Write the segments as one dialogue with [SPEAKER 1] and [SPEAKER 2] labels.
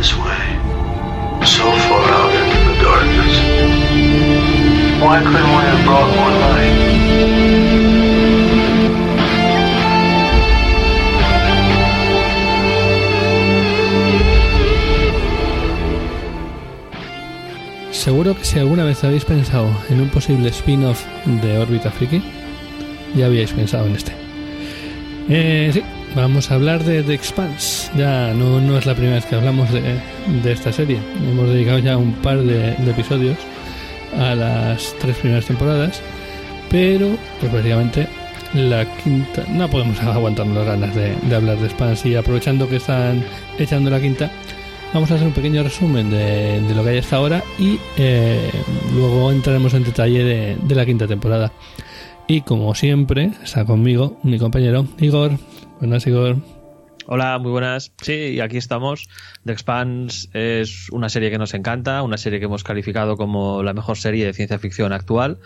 [SPEAKER 1] this way, so far out into the darkness. Why couldn't we have brought more light?
[SPEAKER 2] Seguro que si alguna vez habéis pensado en un posible spin-off de Órbita Friki, ya habíais pensado en este. Eh, sí, vamos a hablar de The Expanse. Ya no, no es la primera vez que hablamos de, de esta serie. Hemos dedicado ya un par de, episodios a las tres primeras temporadas, pero pues básicamente la quinta no podemos aguantarnos las ganas de, de hablar de Expanse y aprovechando que están echando la quinta vamos a hacer un pequeño resumen de, lo que hay hasta ahora y eh, luego entraremos en detalle de, de la quinta temporada y como siempre está conmigo mi compañero Igor buenas Igor
[SPEAKER 3] Hola, muy buenas. Sí, y aquí estamos. The Expanse es una serie que nos encanta, una serie que hemos calificado como la mejor serie de ciencia ficción actual.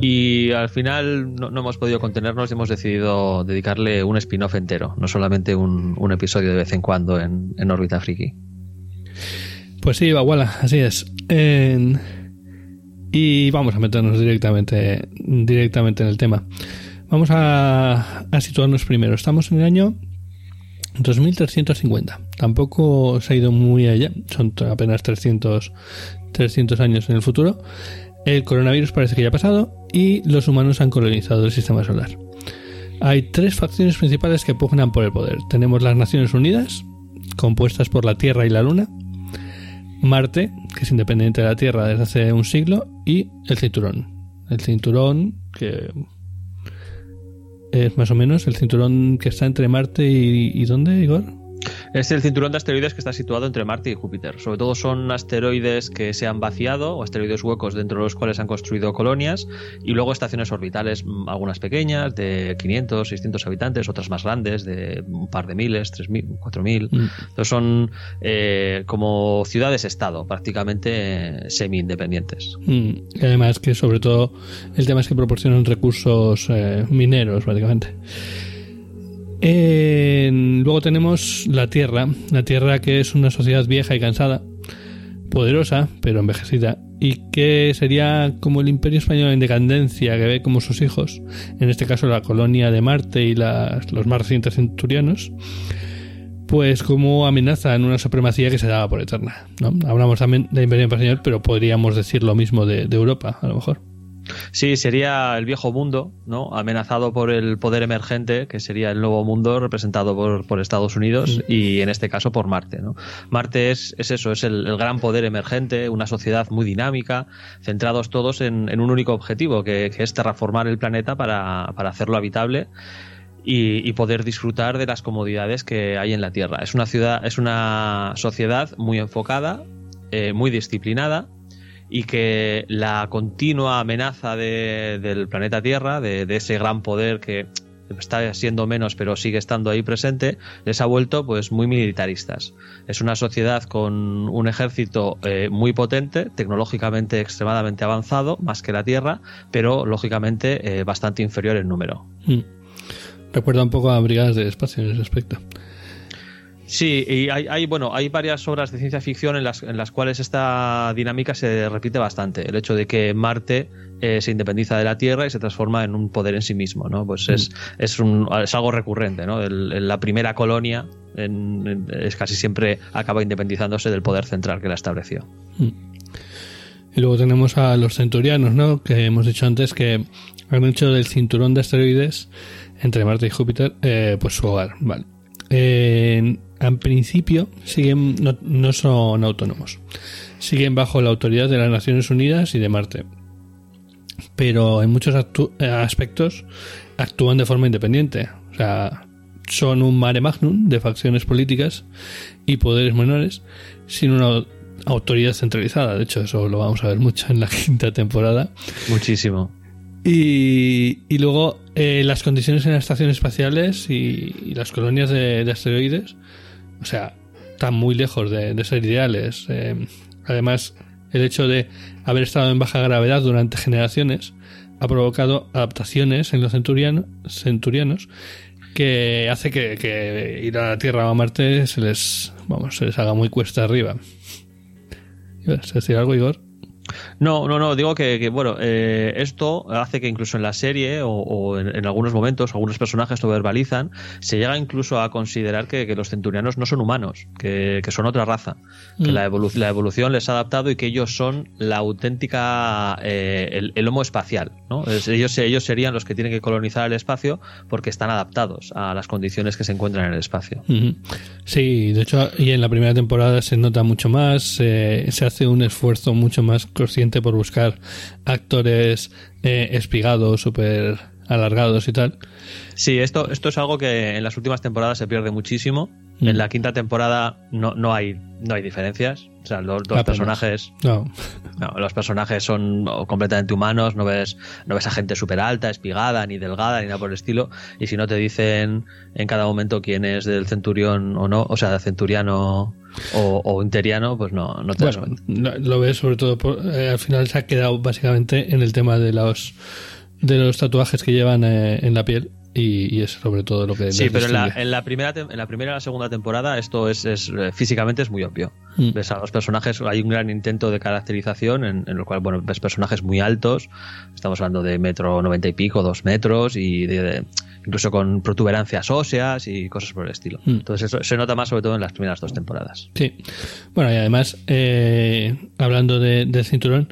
[SPEAKER 3] Y al final no, no hemos podido contenernos y hemos decidido dedicarle un spin-off entero, no solamente un, un, episodio de vez en cuando en, en órbita friki.
[SPEAKER 2] Pues sí, Baguala, así es. En... Y vamos a meternos directamente, directamente en el tema. Vamos a, a situarnos primero. Estamos en el año 2350. Tampoco se ha ido muy allá, son apenas 300, 300 años en el futuro. El coronavirus parece que ya ha pasado y los humanos han colonizado el sistema solar. Hay tres facciones principales que pugnan por el poder. Tenemos las Naciones Unidas, compuestas por la Tierra y la Luna, Marte, que es independiente de la Tierra desde hace un siglo, y el Cinturón. El Cinturón, que es más o menos el cinturón que está entre Marte y, y ¿dónde, Igor?
[SPEAKER 3] Es el cinturón de asteroides que está situado entre Marte y Júpiter. Sobre todo son asteroides que se han vaciado o asteroides huecos dentro de los cuales han construido colonias y luego estaciones orbitales, algunas pequeñas, de 500, 600 habitantes, otras más grandes, de un par de miles, 3.000, 4.000. Mm. Entonces son eh, como ciudades-estado, prácticamente semi-independientes.
[SPEAKER 2] Mm. Y además que sobre todo el tema es que proporcionan recursos eh, mineros, prácticamente. Eh, luego tenemos la Tierra, la Tierra que es una sociedad vieja y cansada, poderosa pero envejecida, y que sería como el imperio español en decadencia que ve como sus hijos, en este caso la colonia de Marte y las, los más recientes centurianos, pues como amenazan una supremacía que se daba por eterna. ¿no? Hablamos también de imperio español, pero podríamos decir lo mismo de Europa, a lo mejor.
[SPEAKER 3] Sí, sería el viejo mundo, ¿no? Amenazado por el poder emergente, que sería el nuevo mundo representado por, por Estados Unidos y en este caso por Marte, ¿no? Marte es, es eso, es el, el, gran poder emergente, una sociedad muy dinámica, centrados todos en, en un único objetivo, que, que, es terraformar el planeta para, para hacerlo habitable. Y, y, poder disfrutar de las comodidades que hay en la Tierra. Es una ciudad, es una sociedad muy enfocada, eh, muy disciplinada, y que la continua amenaza de, del planeta Tierra, de, ese gran poder que está siendo menos pero sigue estando ahí presente, les ha vuelto pues muy militaristas. Es una sociedad con un ejército eh, muy potente, tecnológicamente extremadamente avanzado, más que la Tierra, pero lógicamente eh, bastante inferior en número.
[SPEAKER 2] Mm. Recuerda un poco a brigadas de espacio en ese aspecto.
[SPEAKER 3] Sí, y hay, hay, bueno, hay varias obras de ciencia ficción en las, en las cuales esta dinámica se repite bastante. El hecho de que Marte eh, se independiza de la Tierra y se transforma en un poder en sí mismo, ¿no? Pues mm. es, es, un, es algo recurrente, ¿no? El, el, la primera colonia en, en, es casi siempre acaba independizándose del poder central que la estableció.
[SPEAKER 2] Mm. Y luego tenemos a los centurianos, ¿no? Que hemos dicho antes que han hecho del cinturón de asteroides entre Marte y Júpiter, eh, pues su hogar, ¿vale? Eh, en principio siguen, no, no, son autónomos. Siguen bajo la autoridad de las Naciones Unidas y de Marte. Pero en muchos aspectos actúan de forma independiente. O sea, son un mare magnum de facciones políticas y poderes menores sin una autoridad centralizada. De hecho, eso lo vamos a ver mucho en la quinta temporada.
[SPEAKER 3] Muchísimo.
[SPEAKER 2] Y, y luego eh, las condiciones en las estaciones espaciales y, y las colonias de, de, asteroides, o sea, están muy lejos de, ser ideales. Eh, además, el hecho de haber estado en baja gravedad durante generaciones ha provocado adaptaciones en los centuriano, centurianos que hace que, ir a la Tierra o a Marte se les, vamos, se les haga muy cuesta arriba. ¿Ibas decir algo, Igor?
[SPEAKER 3] No, no, no, digo que, que, bueno, eh, esto hace que incluso en la serie o, o en, en, algunos momentos algunos personajes lo verbalizan, se llega incluso a considerar que, que los centurianos no son humanos, que, que son otra raza, que
[SPEAKER 2] Mm.
[SPEAKER 3] la, evolu- la evolución les ha adaptado y que ellos son la auténtica, eh, el, el homo espacial, ¿no? Es- ellos, ellos serían los que tienen que colonizar el espacio porque están adaptados a las condiciones que se encuentran en el espacio.
[SPEAKER 2] Sí, de hecho, y en la primera temporada se nota mucho más, eh, se hace un esfuerzo mucho más consciente por buscar actores eh, espigados, súper alargados y tal.
[SPEAKER 3] Sí, esto, esto es algo que en las últimas temporadas se pierde muchísimo.
[SPEAKER 2] Mm.
[SPEAKER 3] En la quinta temporada no, no hay no hay diferencias. O sea, los, los
[SPEAKER 2] Apenas.
[SPEAKER 3] personajes
[SPEAKER 2] No,
[SPEAKER 3] no, los personajes son completamente humanos, no ves no ves a gente súper alta, espigada, ni delgada, ni nada por el estilo. Y si no te dicen en cada momento quién es del centurión o no, o sea, centuriano o, o interiano, pues no, no te das
[SPEAKER 2] bueno,
[SPEAKER 3] cuenta.
[SPEAKER 2] lo lo ves sobre todo, por- eh, al final se ha quedado básicamente en el tema de los, de los tatuajes que llevan eh, en la piel y, y es sobre todo lo que
[SPEAKER 3] Sí, pero en la, en la primera en la primera y la segunda temporada esto es, es eh, físicamente es muy obvio.
[SPEAKER 2] Mm.
[SPEAKER 3] Ves a los personajes, hay un gran intento de caracterización en, en el cual, bueno, ves personajes muy altos, estamos hablando de metro noventa y pico, dos metros, y de, de- incluso con protuberancias óseas y cosas por el estilo.
[SPEAKER 2] Mm.
[SPEAKER 3] Entonces eso se nota más sobre todo en las primeras dos temporadas.
[SPEAKER 2] Sí. Bueno, y además, eh, hablando de, del cinturón,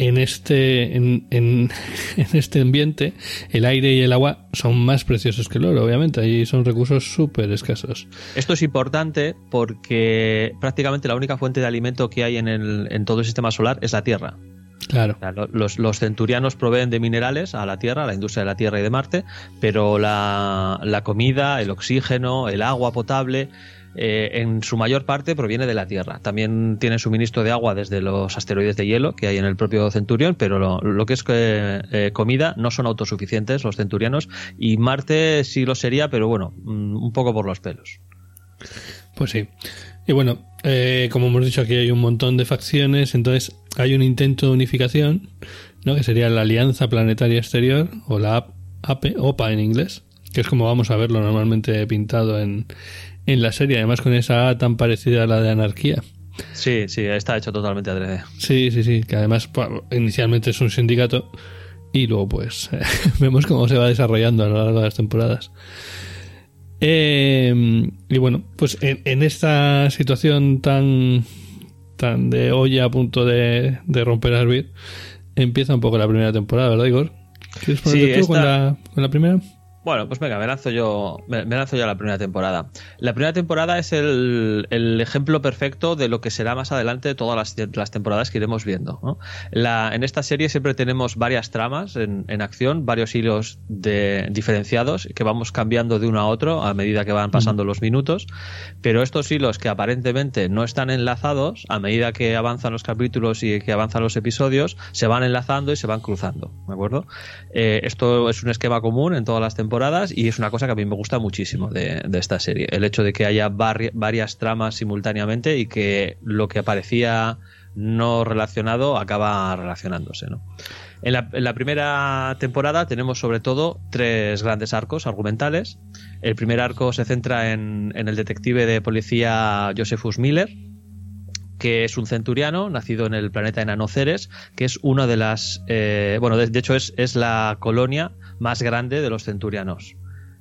[SPEAKER 2] en este, en, en, en este ambiente, el aire y el agua son más preciosos que el oro, obviamente. Ahí son recursos súper escasos.
[SPEAKER 3] Esto es importante porque prácticamente la única fuente de alimento que hay en, el, en todo el sistema solar es la Tierra.
[SPEAKER 2] Claro.
[SPEAKER 3] O sea, lo- Los, los centurianos proveen de minerales a la Tierra, a la industria de la Tierra y de Marte, pero la, la comida, el oxígeno, el agua potable, eh, en su mayor parte proviene de la Tierra. También tienen suministro de agua desde los asteroides de hielo que hay en el propio Centurión, pero lo, que es que, eh, comida no son autosuficientes los centurianos y Marte sí lo sería, pero bueno, mm, un poco por los pelos.
[SPEAKER 2] Pues sí. Y bueno, eh, como hemos dicho aquí hay un montón de facciones, entonces hay un intento de unificación, ¿no? que sería la Alianza Planetaria Exterior, o la AP, OPA en inglés, que es como vamos a verlo normalmente pintado en, en la serie, además con esa A tan parecida a la de Anarquía.
[SPEAKER 3] Sí, sí, está hecho totalmente adrede.
[SPEAKER 2] Sí, sí, sí, que además inicialmente es un sindicato y luego pues vemos cómo se va desarrollando a lo largo de las temporadas. Eh, y bueno, pues en, en esta situación tan tan de olla a punto de, de romper a hervir, empieza un poco la primera temporada, ¿verdad, Igor? ¿Quieres ponerte
[SPEAKER 3] Sí,
[SPEAKER 2] tú con,
[SPEAKER 3] esta-
[SPEAKER 2] la, con la primera?
[SPEAKER 3] Bueno, pues venga, me lanzo yo, me, me lanzo yo a la primera temporada. La primera temporada es el, el ejemplo perfecto de lo que será más adelante todas las, las temporadas que iremos viendo. ¿no? La- en esta serie siempre tenemos varias tramas en, en acción, varios hilos de, diferenciados que vamos cambiando de uno a otro a medida que van pasando los minutos, pero estos hilos que aparentemente no están enlazados, a medida que avanzan los capítulos y que avanzan los episodios, se van enlazando y se van cruzando, ¿de acuerdo? Eh, esto es un esquema común en todas las temporadas y es una cosa que a mí me gusta muchísimo de, de esta serie. El hecho de que haya vari- varias tramas simultáneamente y que lo que aparecía no relacionado acaba relacionándose, ¿no? En la, en la primera temporada tenemos sobre todo tres grandes arcos argumentales. El primer arco se centra en, en el detective de policía Josephus Miller, que es un centuriano nacido en el planeta enano Ceres, que es una de las. eh, bueno, de, hecho, es, es la colonia más grande de los centurianos.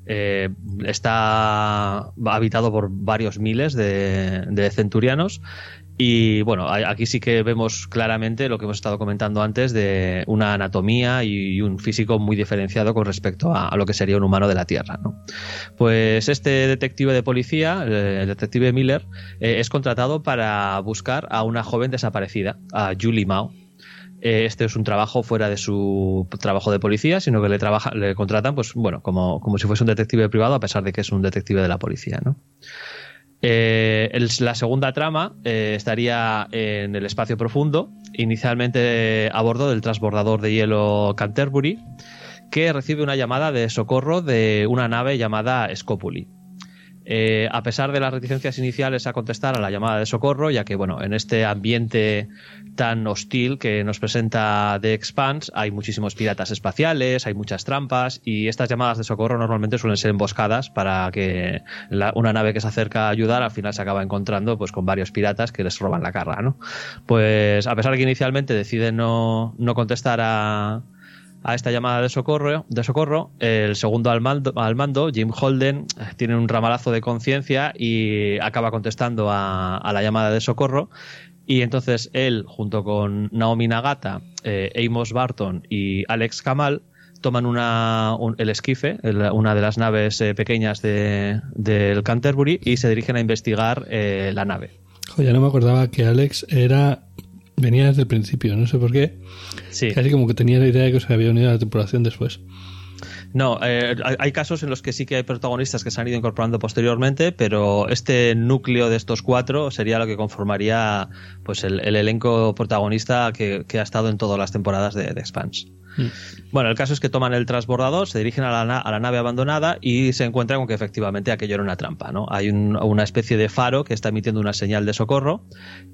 [SPEAKER 3] Eh, está habitado por varios miles de, de centurianos. Y bueno, aquí sí que vemos claramente lo que hemos estado comentando antes de una anatomía y un físico muy diferenciado con respecto a, lo que sería un humano de la Tierra. ¿no? Pues este detective de policía, el detective Miller, eh, es contratado para buscar a una joven desaparecida, a Julie Mao. Eh, Este es un trabajo fuera de su trabajo de policía, sino que le, trabaja, le contratan, pues bueno, como, como si fuese un detective privado, a pesar de que es un detective de la policía, ¿no? Eh, la segunda trama eh, estaría en el espacio profundo, inicialmente a bordo del transbordador de hielo Canterbury, que recibe una llamada de socorro de una nave llamada Scopuli. Eh, a pesar de las reticencias iniciales a contestar a la llamada de socorro, ya que bueno, en este ambiente tan hostil que nos presenta The Expanse hay muchísimos piratas espaciales, hay muchas trampas y estas llamadas de socorro normalmente suelen ser emboscadas para que una nave que se acerca a ayudar al final se acaba encontrando pues con varios piratas que les roban la carga, ¿no? Pues a pesar de que inicialmente deciden no, no contestar a a esta llamada de socorro, de socorro el segundo al mando, Jim Holden, tiene un ramalazo de conciencia y acaba contestando a, la llamada de socorro. Y entonces él, junto con Naomi Nagata, eh, Amos Barton y Alex Kamal, toman una, el esquife, una de las naves eh, pequeñas de, del Canterbury, y se dirigen a investigar eh, la nave.
[SPEAKER 2] ya no me acordaba que Alex era venía desde el principio, no sé por qué. Sí. Casi como que tenía la idea de que se había unido a la tripulación después.
[SPEAKER 3] No, eh, hay casos en los que sí que hay protagonistas que se han ido incorporando posteriormente, pero este núcleo de estos cuatro sería lo que conformaría pues el, elenco protagonista que, ha estado en todas las temporadas de, de Expanse. Mm. Bueno, el caso es que toman el transbordador, se dirigen a la, nave abandonada y se encuentran con que efectivamente aquello era una trampa. ¿no? Hay una especie de faro que está emitiendo una señal de socorro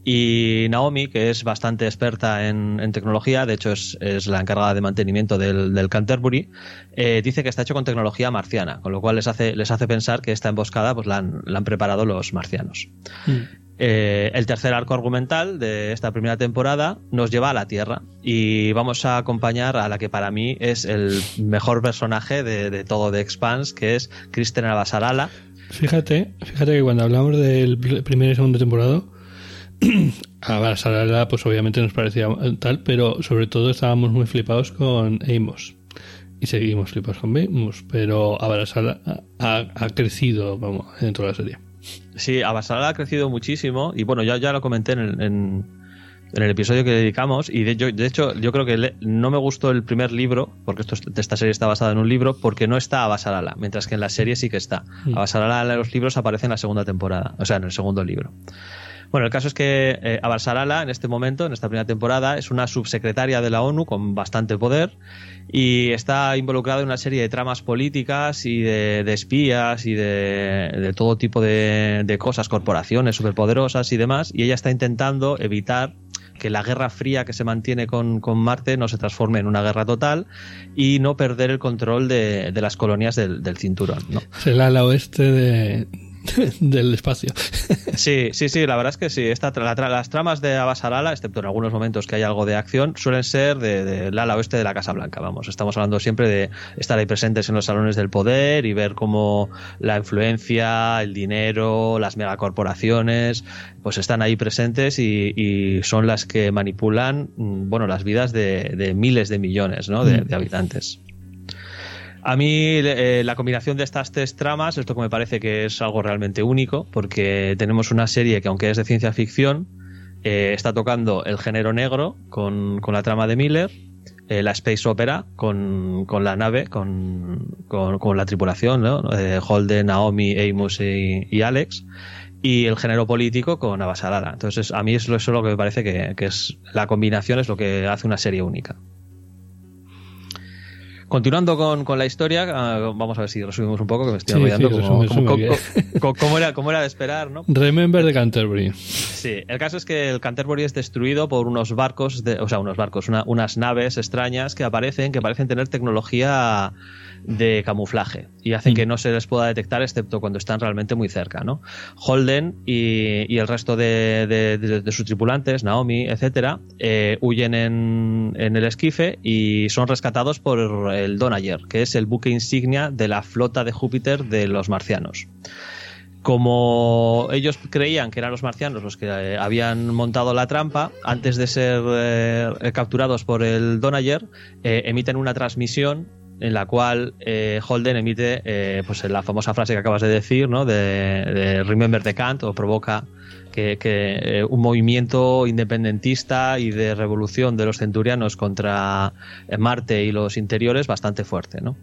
[SPEAKER 3] y Naomi, que es bastante experta en, tecnología, de hecho es, la encargada de mantenimiento del, Canterbury, eh, dice que está hecho con tecnología marciana, con lo cual les hace, les hace pensar que esta emboscada pues, la, han, preparado los marcianos. Mm. Eh, el tercer arco argumental de esta primera temporada nos lleva a la Tierra y vamos a acompañar a la que para mí es el mejor personaje de, todo de Expanse, que es Kristen Abasarala.
[SPEAKER 2] Fíjate, fíjate que cuando hablamos del primer y segundo temporada, Abasarala pues obviamente nos parecía tal, pero sobre todo estábamos muy flipados con Amos. Y seguimos flipados con Amos, pero Abasarala ha, ha crecido vamos, dentro de la serie.
[SPEAKER 3] Sí, Avasarala ha crecido muchísimo y bueno, ya, ya lo comenté en, el episodio que dedicamos y de, de hecho yo creo que no me gustó el primer libro, porque esto, esta serie está basada en un libro, porque no está Avasarala, mientras que en la serie sí que está. Mm. Avasarala en los libros aparece en la segunda temporada, o sea, en el segundo libro. Bueno, el caso es que eh, en este momento, en esta primera temporada, es una subsecretaria de la ONU con bastante poder y está involucrada en una serie de tramas políticas y de, espías y de, todo tipo de, cosas, corporaciones superpoderosas y demás, y ella está intentando evitar que la guerra fría que se mantiene con, Marte no se transforme en una guerra total y no perder el control de, las colonias del, cinturón.
[SPEAKER 2] el ala oeste de, del espacio.
[SPEAKER 3] Sí, sí, sí, la verdad es que sí. Esta, las tramas de Abasarala, excepto en algunos momentos que hay algo de acción, suelen ser del de, ala oeste de la Casa Blanca. Vamos, estamos hablando siempre de estar ahí presentes en los salones del poder y ver cómo la influencia, el dinero, las megacorporaciones, pues están ahí presentes y, son las que manipulan, mm, bueno, las vidas de, miles de millones ¿no? de, mm. de habitantes. A mí eh, la combinación de estas tres tramas es lo que me parece que es algo realmente único, porque tenemos una serie que aunque es de ciencia ficción, eh, está tocando el género negro con, la trama de Miller, eh, la space opera con, la nave, con, la tripulación, ¿no? Holden, Naomi, Amos y, Alex, y el género político con Abasarala. Entonces a mí eso, es lo que me parece que es la combinación es lo que hace una serie única. Continuando con, la historia, ah, vamos a ver si resumimos un poco, que me estoy olvidando como, era, como era de esperar, ¿no?
[SPEAKER 2] Remember the Canterbury.
[SPEAKER 3] Sí, el caso es que el Canterbury es destruido por unos barcos, o sea, unos barcos, unas naves extrañas que aparecen, que parecen tener tecnología de camuflaje y hacen mm. que no se les pueda detectar excepto cuando están realmente muy cerca. ¿no? Holden y, el resto de, sus tripulantes, Naomi, etcétera, eh, huyen en, el esquife y son rescatados por el Donayer, que es el buque insignia de la flota de Júpiter de los marcianos como ellos creían que eran los marcianos los que eh, habían montado la trampa, antes de ser eh, capturados por el Donayer, emiten una transmisión en la cual eh, Holden emite eh, pues la famosa frase que acabas de decir, ¿no? de, Remember the Kant, o provoca que, eh, un movimiento independentista y de revolución de los centurianos contra Marte y los interiores bastante fuerte. ¿no?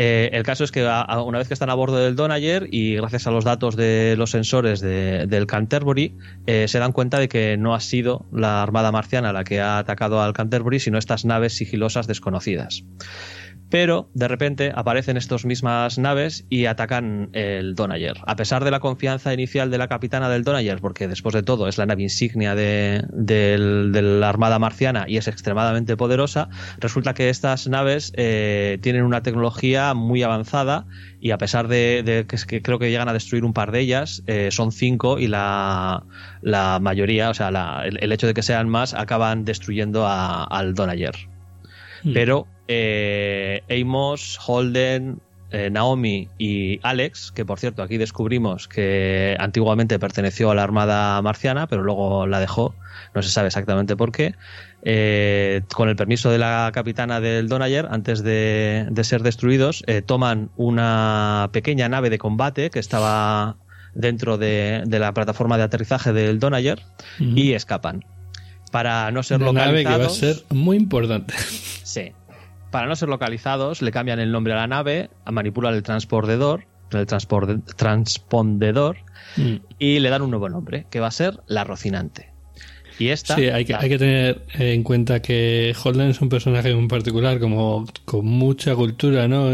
[SPEAKER 3] el caso es que una vez que están a bordo del Donayer y gracias a los datos de los sensores del Canterbury, se dan cuenta de que no ha sido la Armada Marciana la que ha atacado al Canterbury, sino estas naves sigilosas desconocidas. Pero de repente aparecen estas mismas naves y atacan el Donayer. A pesar de la confianza inicial de la capitana del Donayer, porque después de todo es la nave insignia de, la Armada Marciana y es extremadamente poderosa, resulta que estas naves eh, tienen una tecnología muy avanzada y a pesar de, que, creo que llegan a destruir un par de ellas, eh, son cinco y la, mayoría, o sea, el, hecho de que sean más, acaban destruyendo al Donayer. Hmm. Pero eh, Amos, Holden, eh, Naomi y Alex, que por cierto aquí descubrimos que antiguamente perteneció a la Armada Marciana, pero luego la dejó, no se sabe exactamente por qué, eh, con el permiso de la capitana del Donayer, antes de, ser destruidos, toman una pequeña nave de combate que estaba dentro de, la plataforma de aterrizaje del Donayer y escapan. Para no ser
[SPEAKER 2] una Nave que va a ser muy importante.
[SPEAKER 3] Sí. Para no ser localizados, le cambian el nombre a la nave, manipulan el transpondedor, el transpondedor mm. y le dan un nuevo nombre, que va a ser la Rocinante. Y esta.
[SPEAKER 2] Sí, hay que, hay que tener en cuenta que Holden es un personaje en particular, como con mucha cultura, ¿no?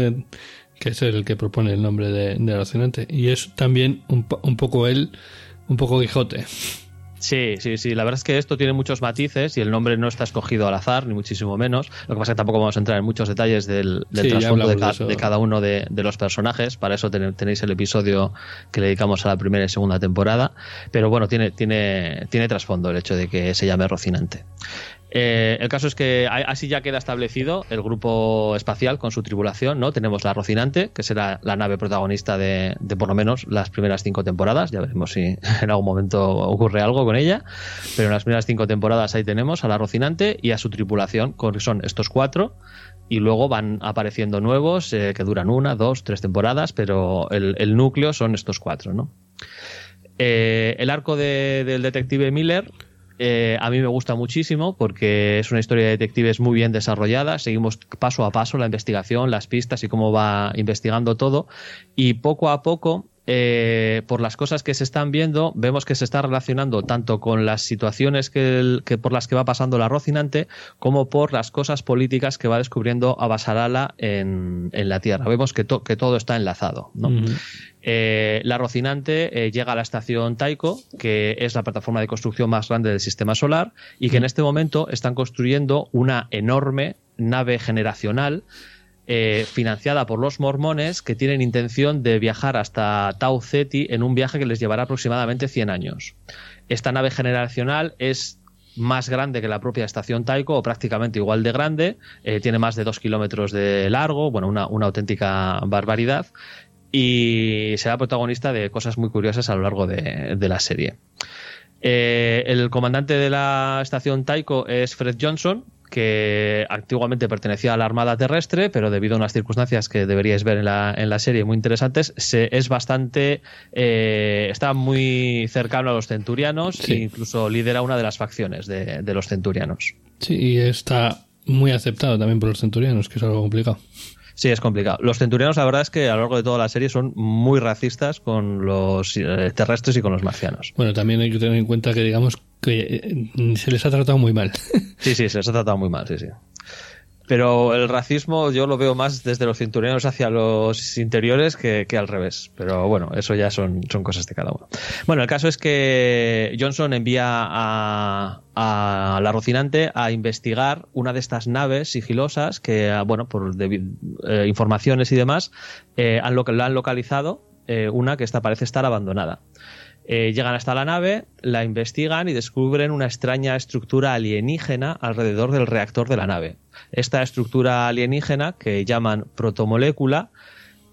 [SPEAKER 2] Que es el que propone el nombre de, de Rocinante. Y es también un, un poco él, un poco Quijote.
[SPEAKER 3] Sí, sí, sí. La verdad es que esto tiene muchos matices y el nombre no está escogido al azar, ni muchísimo menos. Lo que pasa es que tampoco vamos a entrar en muchos detalles del, trasfondo de, cada uno de, los personajes. Para eso tenéis el episodio que le dedicamos a la primera y segunda temporada. Pero bueno, tiene, tiene, tiene trasfondo el hecho de que se llame Rocinante. Eh, el caso es que así ya queda establecido el grupo espacial con su tripulación, ¿no? Tenemos la Rocinante, que será la nave protagonista de, por lo menos las primeras cinco temporadas. Ya veremos si en algún momento ocurre algo con ella. Pero en las primeras cinco temporadas ahí tenemos a la Rocinante y a su tripulación, que son estos cuatro. Y luego van apareciendo nuevos eh, que duran una, dos, tres temporadas, pero el, núcleo son estos cuatro, ¿no? Eh, el arco del detective Miller eh, a mí me gusta muchísimo porque es una historia de detectives muy bien desarrollada. Seguimos paso a paso la investigación, las pistas y cómo va investigando todo. Y poco a poco eh, por las cosas que se están viendo, vemos que se está relacionando tanto con las situaciones que, por las que va pasando la Rocinante, como por las cosas políticas que va descubriendo Abasarala en, en la Tierra. Vemos que, que todo está enlazado. Eh, la Rocinante eh, llega a la estación Taiko, que es la plataforma de construcción más grande del sistema solar, y que en este momento están construyendo una enorme nave generacional eh, financiada por los mormones que tienen intención de viajar hasta Tau Ceti en un viaje que les llevará aproximadamente 100 años. Esta nave generacional es más grande que la propia estación Taiko, o prácticamente igual de grande, eh, tiene más de 2 kilómetros de largo, bueno, una, auténtica barbaridad, y será protagonista de cosas muy curiosas a lo largo de, la serie. Eh, el comandante de la estación Taiko es Fred Johnson, que antiguamente pertenecía a la Armada Terrestre, pero debido a unas circunstancias que deberíais ver en la, en la serie muy interesantes, se, es bastante. Eh, está muy cercano a los centurianos e incluso lidera una de las facciones de, de los centurianos.
[SPEAKER 2] Sí, y está muy aceptado también por los centurianos, que es algo complicado.
[SPEAKER 3] Sí, es complicado. Los centurianos, la verdad es que a lo largo de toda la serie son muy racistas con los eh, terrestres y con los marcianos.
[SPEAKER 2] Bueno, también hay que tener en cuenta que, digamos, que eh, se les ha tratado muy mal.
[SPEAKER 3] Sí, sí, se les ha tratado muy mal, sí, sí. Pero el racismo yo lo veo más desde los cinturones hacia los interiores que, al revés. Pero bueno, eso ya son, son cosas de cada uno. Bueno, el caso es que Johnson envía a, la Rocinante a investigar una de estas naves sigilosas que, bueno, por eh, informaciones y demás, eh, han la han localizado, eh, una que esta parece estar abandonada. Eh, llegan hasta la nave, la investigan y descubren una extraña estructura alienígena alrededor del reactor de la nave. Esta estructura alienígena, que llaman protomolécula,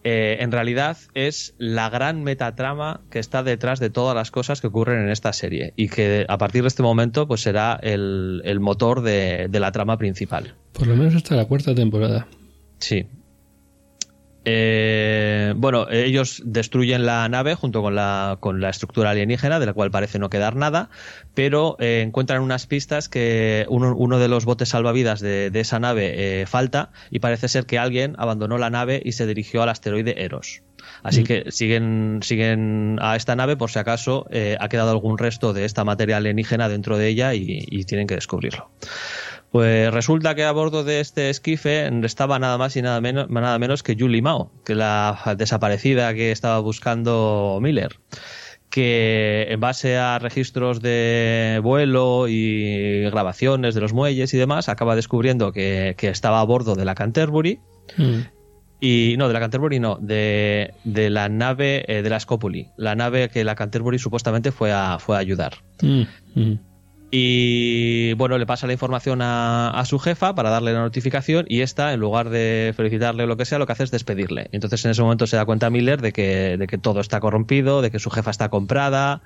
[SPEAKER 3] eh, en realidad es la gran metatrama que está detrás de todas las cosas que ocurren en esta serie y que a partir de este momento pues será el, motor de, de la trama principal.
[SPEAKER 2] Por lo menos hasta la cuarta temporada.
[SPEAKER 3] Sí, eh, bueno, ellos destruyen la nave junto con la, con la estructura alienígena, de la cual parece no quedar nada, pero eh, encuentran unas pistas que uno, uno, de los botes salvavidas de, esa nave eh, falta y parece ser que alguien abandonó la nave y se dirigió al asteroide Eros. Así que siguen, siguen a esta nave por si acaso eh, ha quedado algún resto de esta materia alienígena dentro de ella y, tienen que descubrirlo. Pues resulta que a bordo de este esquife estaba nada más y nada menos, nada menos que Julie Mao, que la desaparecida que estaba buscando Miller que en base a registros de vuelo y grabaciones de los muelles y demás, acaba descubriendo que, estaba a bordo de la Canterbury. Mm. Y no, de la Canterbury no, de, la nave eh, de la Scopuli, la nave que la Canterbury supuestamente fue a, fue a ayudar. Mm, mm. Y bueno, le pasa la información a, su jefa para darle la notificación y esta, en lugar de felicitarle o lo que sea, lo que hace es despedirle. Entonces en ese momento se da cuenta Miller de que, de que todo está corrompido, de que su jefa está comprada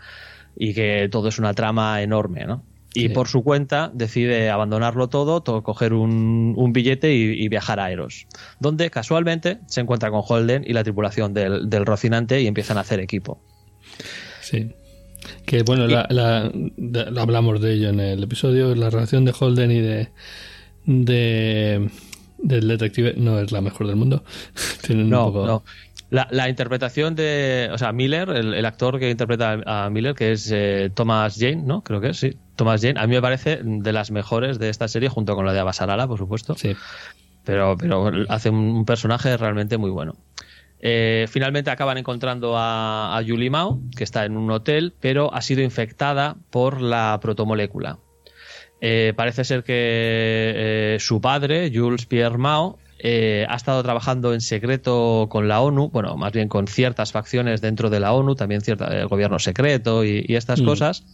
[SPEAKER 3] y que todo es una trama enorme, ¿no? Y por su cuenta decide abandonarlo todo, coger un, billete y, viajar a Eros, donde casualmente se encuentra con Holden y la tripulación del, del Rocinante y empiezan a hacer equipo.
[SPEAKER 2] Sí. Que bueno, la, hablamos de ello en el episodio, la relación de Holden y de, de del detective no es la mejor del mundo.
[SPEAKER 3] no, no. La, interpretación de, o sea, Miller, el, actor que interpreta a Miller, que es eh, Thomas Jane, ¿no? Creo que es, sí. Thomas Jane, a mí me parece de las mejores de esta serie, junto con la de Abasarala, por supuesto.
[SPEAKER 2] Sí.
[SPEAKER 3] Pero, pero hace un personaje realmente muy bueno. Eh, finalmente acaban encontrando a, Julie Mao, que está en un hotel, pero ha sido infectada por la protomolécula. Eh, parece ser que eh, su padre, Jules Pierre Mao, ha estado trabajando en secreto con la ONU, bueno, más bien con ciertas facciones dentro de la ONU, también cierta, el gobierno secreto y, estas mm. cosas,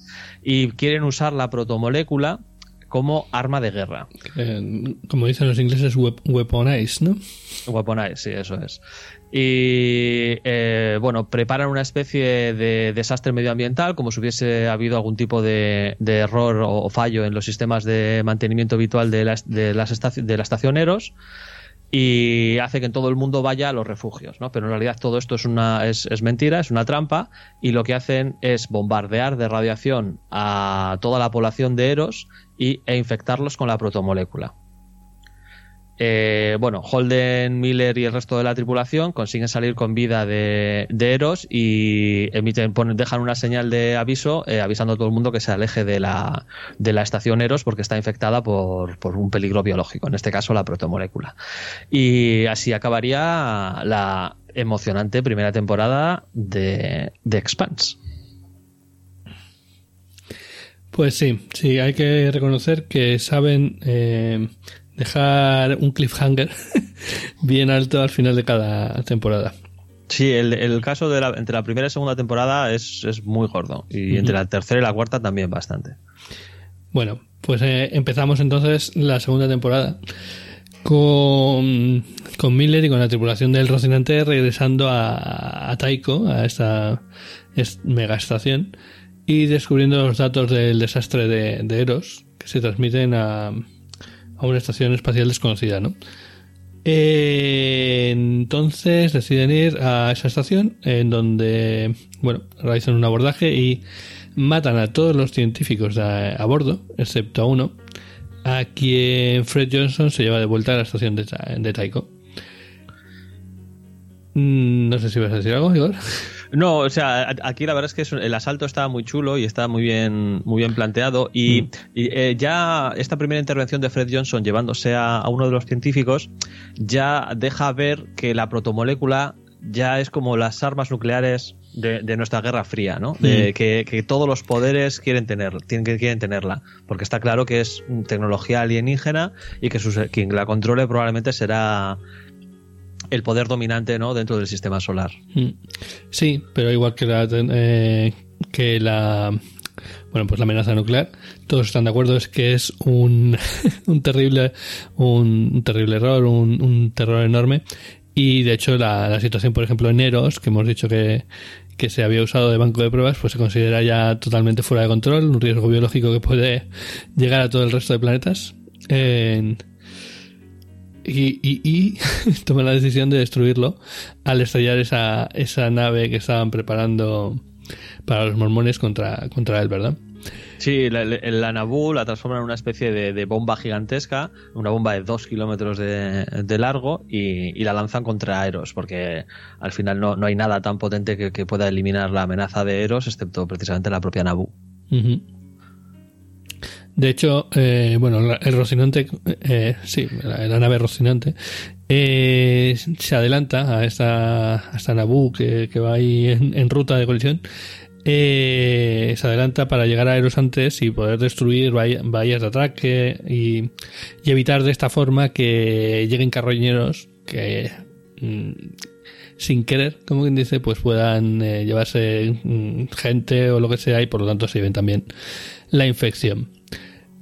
[SPEAKER 3] y quieren usar la protomolécula como arma de guerra.
[SPEAKER 2] como dicen los ingleses, weaponize, ¿no?
[SPEAKER 3] Weaponize, sí, eso es y eh, bueno, preparan una especie de desastre medioambiental, como si hubiese habido algún tipo de, error o, fallo en los sistemas de mantenimiento habitual de, las, de, las de la estación Eros y hace que todo el mundo vaya a los refugios, ¿no? Pero en realidad todo esto es una es, es, mentira, es una trampa y lo que hacen es bombardear de radiación a toda la población de Eros y, e infectarlos con la protomolécula. Eh, bueno, Holden, Miller y el resto de la tripulación consiguen salir con vida de, Eros y emiten, dejan una señal de aviso eh, avisando a todo el mundo que se aleje de la, de la estación Eros porque está infectada por, un peligro biológico, en este caso la protomolécula. Y así acabaría la emocionante primera temporada de, Expanse.
[SPEAKER 2] Pues sí, sí, hay que reconocer que saben eh, dejar un cliffhanger bien alto al final de cada temporada.
[SPEAKER 3] Sí, el, caso de la, entre la primera y segunda temporada es, muy gordo. Y entre la tercera y la cuarta también bastante.
[SPEAKER 2] Bueno, pues eh, empezamos entonces la segunda temporada con, con Miller y con la tripulación del Rocinante regresando a, a Taiko, a esta mega estación, y descubriendo los datos del desastre de, de Eros que se transmiten a, a una estación espacial desconocida, ¿no? Eh, entonces deciden ir a esa estación en donde, bueno, realizan un abordaje y matan a todos los científicos a, bordo, excepto a uno, a quien Fred Johnson se lleva de vuelta a la estación de, de Taiko. Mm, no sé si vas a decir algo, Igor.
[SPEAKER 3] No, o sea, aquí la verdad es que el asalto está muy chulo y está muy bien, muy bien planteado. Y, mm. eh, ya esta primera intervención de Fred Johnson llevándose a, uno de los científicos ya deja ver que la protomolécula ya es como las armas nucleares de, nuestra Guerra Fría, ¿no? De, mm. que, todos los poderes quieren tener, tienen, quieren tenerla, porque está claro que es tecnología alienígena y que quien la controle probablemente será el poder dominante ¿no? dentro del sistema solar. Mm.
[SPEAKER 2] Sí, pero igual que la, eh, que la bueno pues la amenaza nuclear todos están de acuerdo es que es un, un terrible un, terrible error un, terror enorme y de hecho la, situación por ejemplo en Eros que hemos dicho que, que se había usado de banco de pruebas pues se considera ya totalmente fuera de control un riesgo biológico que puede llegar a todo el resto de planetas y, y, toma la decisión de destruirlo al estallar esa, esa nave que estaban preparando para los mormones contra, contra él, ¿verdad?
[SPEAKER 3] Sí, la, la Naboo la transforma en una especie de, bomba gigantesca, una bomba de dos kilómetros de, largo y, la lanzan contra Eros, porque al final no, no hay nada tan potente que, pueda eliminar la amenaza de Eros, excepto precisamente la propia Naboo.
[SPEAKER 2] De hecho, eh, bueno, el Rocinante, eh, sí, la, nave Rocinante, eh, se adelanta a esta, a esta Naboo que, va ahí en, ruta de colisión. se adelanta para llegar a Eros antes y poder destruir bahías de ataque y, evitar de esta forma que lleguen carroñeros que mm, sin querer, como quien dice, pues puedan llevarse mm, gente o lo que sea y por lo tanto se lleven también la infección.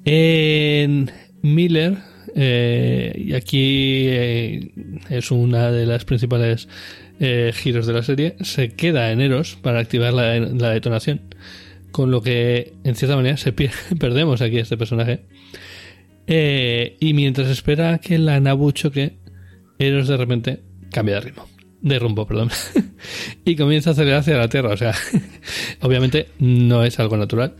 [SPEAKER 2] En Miller, eh, y aquí eh, es una de las principales eh, giros de la serie, se queda en Eros para activar la, detonación. Con lo que, en cierta manera, se perdemos aquí a este personaje. y mientras espera que la Nabu choque, Eros de repente cambia de ritmo. De rumbo, perdón. y comienza a acelerar hacia la Tierra. O sea, obviamente no es algo natural.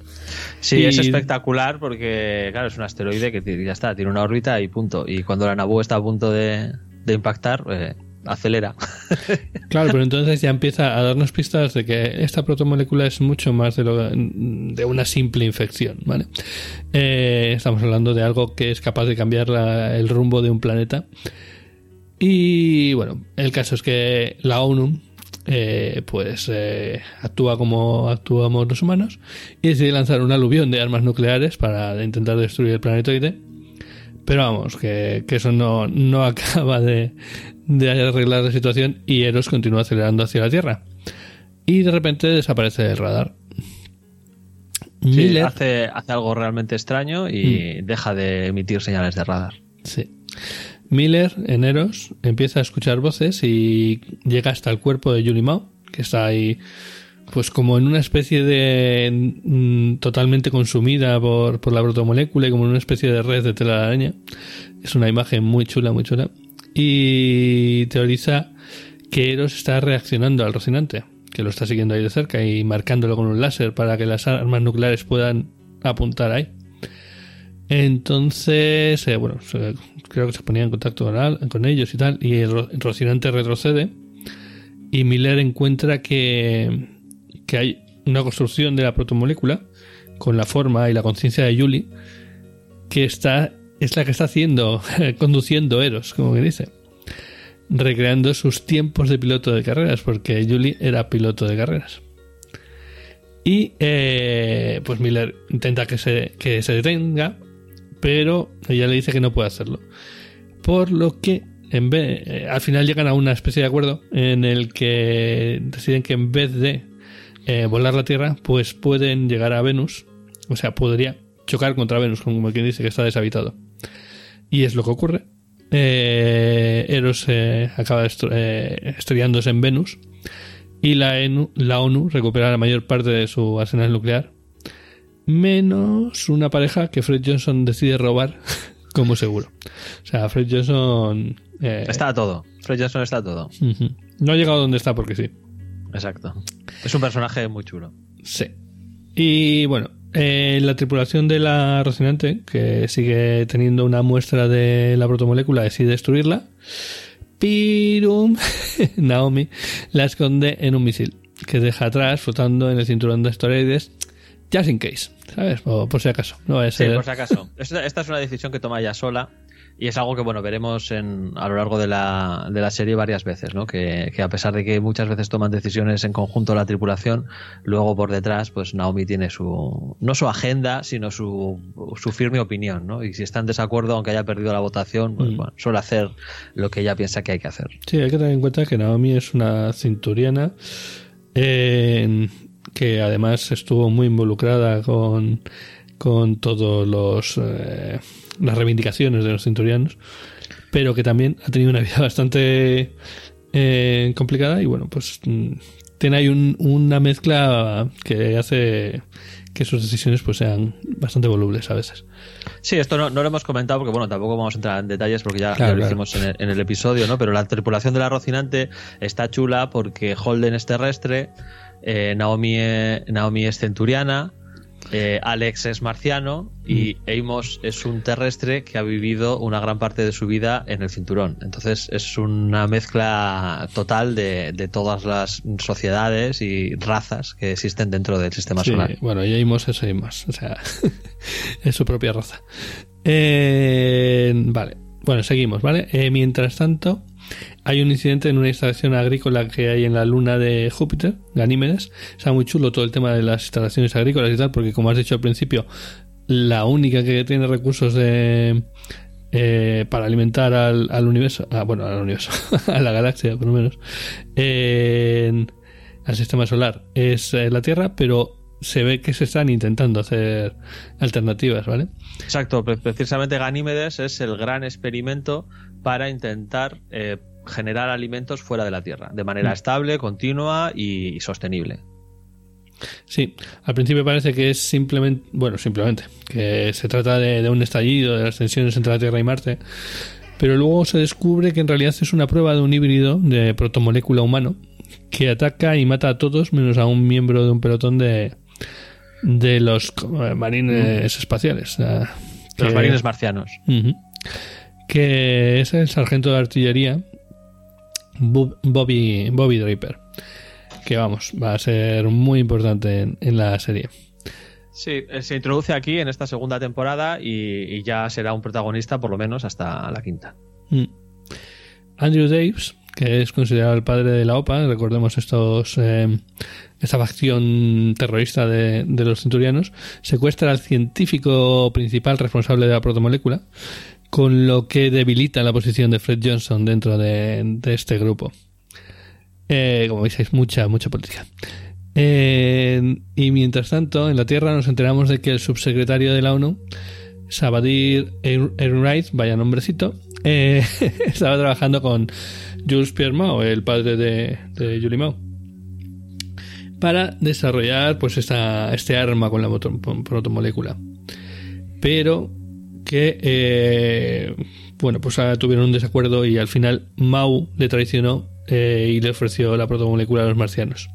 [SPEAKER 3] Sí, es espectacular porque, claro, es un asteroide que ya está, tiene una órbita y punto. Y cuando la Nabu está a punto de, impactar, eh, acelera.
[SPEAKER 2] Claro, pero entonces ya empieza a darnos pistas de que esta protomolécula es mucho más de, lo, de una simple infección, ¿vale? Eh, estamos hablando de algo que es capaz de cambiar el rumbo de un planeta. Y bueno, el caso es que la ONU eh, pues eh, actúa como actuamos los humanos y decide lanzar un aluvión de armas nucleares para intentar destruir el planetoide. Pero vamos, que, eso no, no acaba de, arreglar la situación y Eros continúa acelerando hacia la Tierra. Y de repente desaparece el radar.
[SPEAKER 3] hace, hace algo realmente extraño y mm. deja de emitir señales de radar.
[SPEAKER 2] Sí. Miller, en Eros, empieza a escuchar voces y llega hasta el cuerpo de Julie Mao, que está ahí, pues como en una especie de. Mm, totalmente consumida por, por la protomolécula y como en una especie de red de tela de araña. Es una imagen muy chula, muy chula. Y teoriza que Eros está reaccionando al Rocinante, que lo está siguiendo ahí de cerca y marcándolo con un láser para que las armas nucleares puedan apuntar ahí. Entonces, eh, bueno, creo que se ponía en contacto con, ellos y tal, y el Rocinante retrocede y Miller encuentra que, que hay una construcción de la protomolécula con la forma y la conciencia de Julie que está es la que está haciendo conduciendo Eros como que dice recreando sus tiempos de piloto de carreras porque Julie era piloto de carreras. Y eh, pues Miller intenta que se, que se detenga pero ella le dice que no puede hacerlo. Por lo que en vez, eh, al final llegan a una especie de acuerdo en el que deciden que en vez de eh, volar la Tierra, pues pueden llegar a Venus, o sea, podría chocar contra Venus, como quien dice que está deshabitado. Y es lo que ocurre. Eh, Eros acaba estrellándose en Venus y la, la ONU recupera la mayor parte de su arsenal nuclear menos una pareja que Fred Johnson decide robar como seguro. O sea, Fred Johnson...
[SPEAKER 3] Eh, está todo. Fred Johnson está todo.
[SPEAKER 2] No ha llegado donde está porque sí.
[SPEAKER 3] Exacto. Es un personaje muy chulo.
[SPEAKER 2] Sí. Y bueno, eh, la tripulación de la Rocinante, que sigue teniendo una muestra de la protomolécula, decide destruirla. Pirum, Naomi la esconde en un misil que deja atrás flotando en el cinturón de asteroides just in case, ¿sabes? por si acaso. No
[SPEAKER 3] Sí, por si acaso. Esta, es una decisión que toma ella sola y es algo que, bueno, veremos en, a lo largo de la, de la serie varias veces, ¿no? Que, a pesar de que muchas veces toman decisiones en conjunto la tripulación, luego por detrás, pues Naomi tiene su, no su agenda, sino su, su firme opinión, ¿no? Y si está en desacuerdo, aunque haya perdido la votación, pues mm. bueno, suele hacer lo que ella piensa que hay que hacer.
[SPEAKER 2] Sí, hay que tener en cuenta que Naomi es una cinturiana. Eh, que además estuvo muy involucrada con, con todos los eh, las reivindicaciones de los cinturianos, pero que también ha tenido una vida bastante eh, complicada y bueno, pues mm, tiene ahí una mezcla que hace que sus decisiones pues sean bastante volubles a veces.
[SPEAKER 3] Sí, esto no, lo hemos comentado porque bueno, tampoco vamos a entrar en detalles porque ya, lo hicimos en el, en el, episodio, ¿no? Pero la tripulación de la Rocinante está chula porque Holden es terrestre, eh, Naomi, eh, Naomi es centuriana, eh, Alex es marciano y Amos es un terrestre que ha vivido una gran parte de su vida en el cinturón. Entonces es una mezcla total de, de todas las sociedades y razas que existen dentro del sistema
[SPEAKER 2] Sí,
[SPEAKER 3] solar.
[SPEAKER 2] bueno, y Amos es Amos, o sea, es su propia raza. Eh, vale, bueno, seguimos, ¿vale? Eh, mientras tanto, hay un incidente en una instalación agrícola que hay en la luna de Júpiter, Ganímedes. Está muy chulo todo el tema de las instalaciones agrícolas y tal, porque como has dicho al principio, la única que tiene recursos de, eh, para alimentar al, al universo, ah, bueno, al universo, a la galaxia por lo menos, eh, al sistema solar, es eh, la Tierra, pero se ve que se están intentando hacer alternativas, ¿vale?
[SPEAKER 3] Exacto, pre- precisamente Ganímedes es el gran experimento para intentar eh, generar alimentos fuera de la Tierra, de manera
[SPEAKER 2] Mm.
[SPEAKER 3] estable, continua y, y sostenible.
[SPEAKER 2] Sí, al principio parece que es simplemente, bueno, simplemente, que se trata de, de un estallido de las tensiones entre la Tierra y Marte, pero luego se descubre que en realidad es una prueba de un híbrido de protomolécula humano que ataca y mata a todos menos a un miembro de un pelotón de, de los eh, marines espaciales.
[SPEAKER 3] los marines marcianos.
[SPEAKER 2] Que es el sargento de artillería Bobby, Bobby Draper. Que vamos, va a ser muy importante en, en la serie.
[SPEAKER 3] Sí, eh, se introduce aquí en esta segunda temporada y, y ya será un protagonista por lo menos hasta la quinta.
[SPEAKER 2] Mm. Andrew Daves, que es considerado el padre de la OPA, recordemos estos eh, esta facción terrorista de, de los centurianos, secuestra al científico principal responsable de la protomolécula, con lo que debilita la posición de Fred Johnson dentro de, este grupo. Eh, como veis, hay mucha, mucha política. Eh, y mientras tanto, en la Tierra nos enteramos de que el subsecretario de la ONU, Sabadir Enright, vaya nombrecito, eh, estaba trabajando con Jules Pierre Mao, el padre de, de Julie Mao, para desarrollar pues esta, este arma con la moto- protomolécula. Pero que, eh, bueno, pues ah, tuvieron un desacuerdo y al final Mao le traicionó eh, y le ofreció la protomolécula a los marcianos.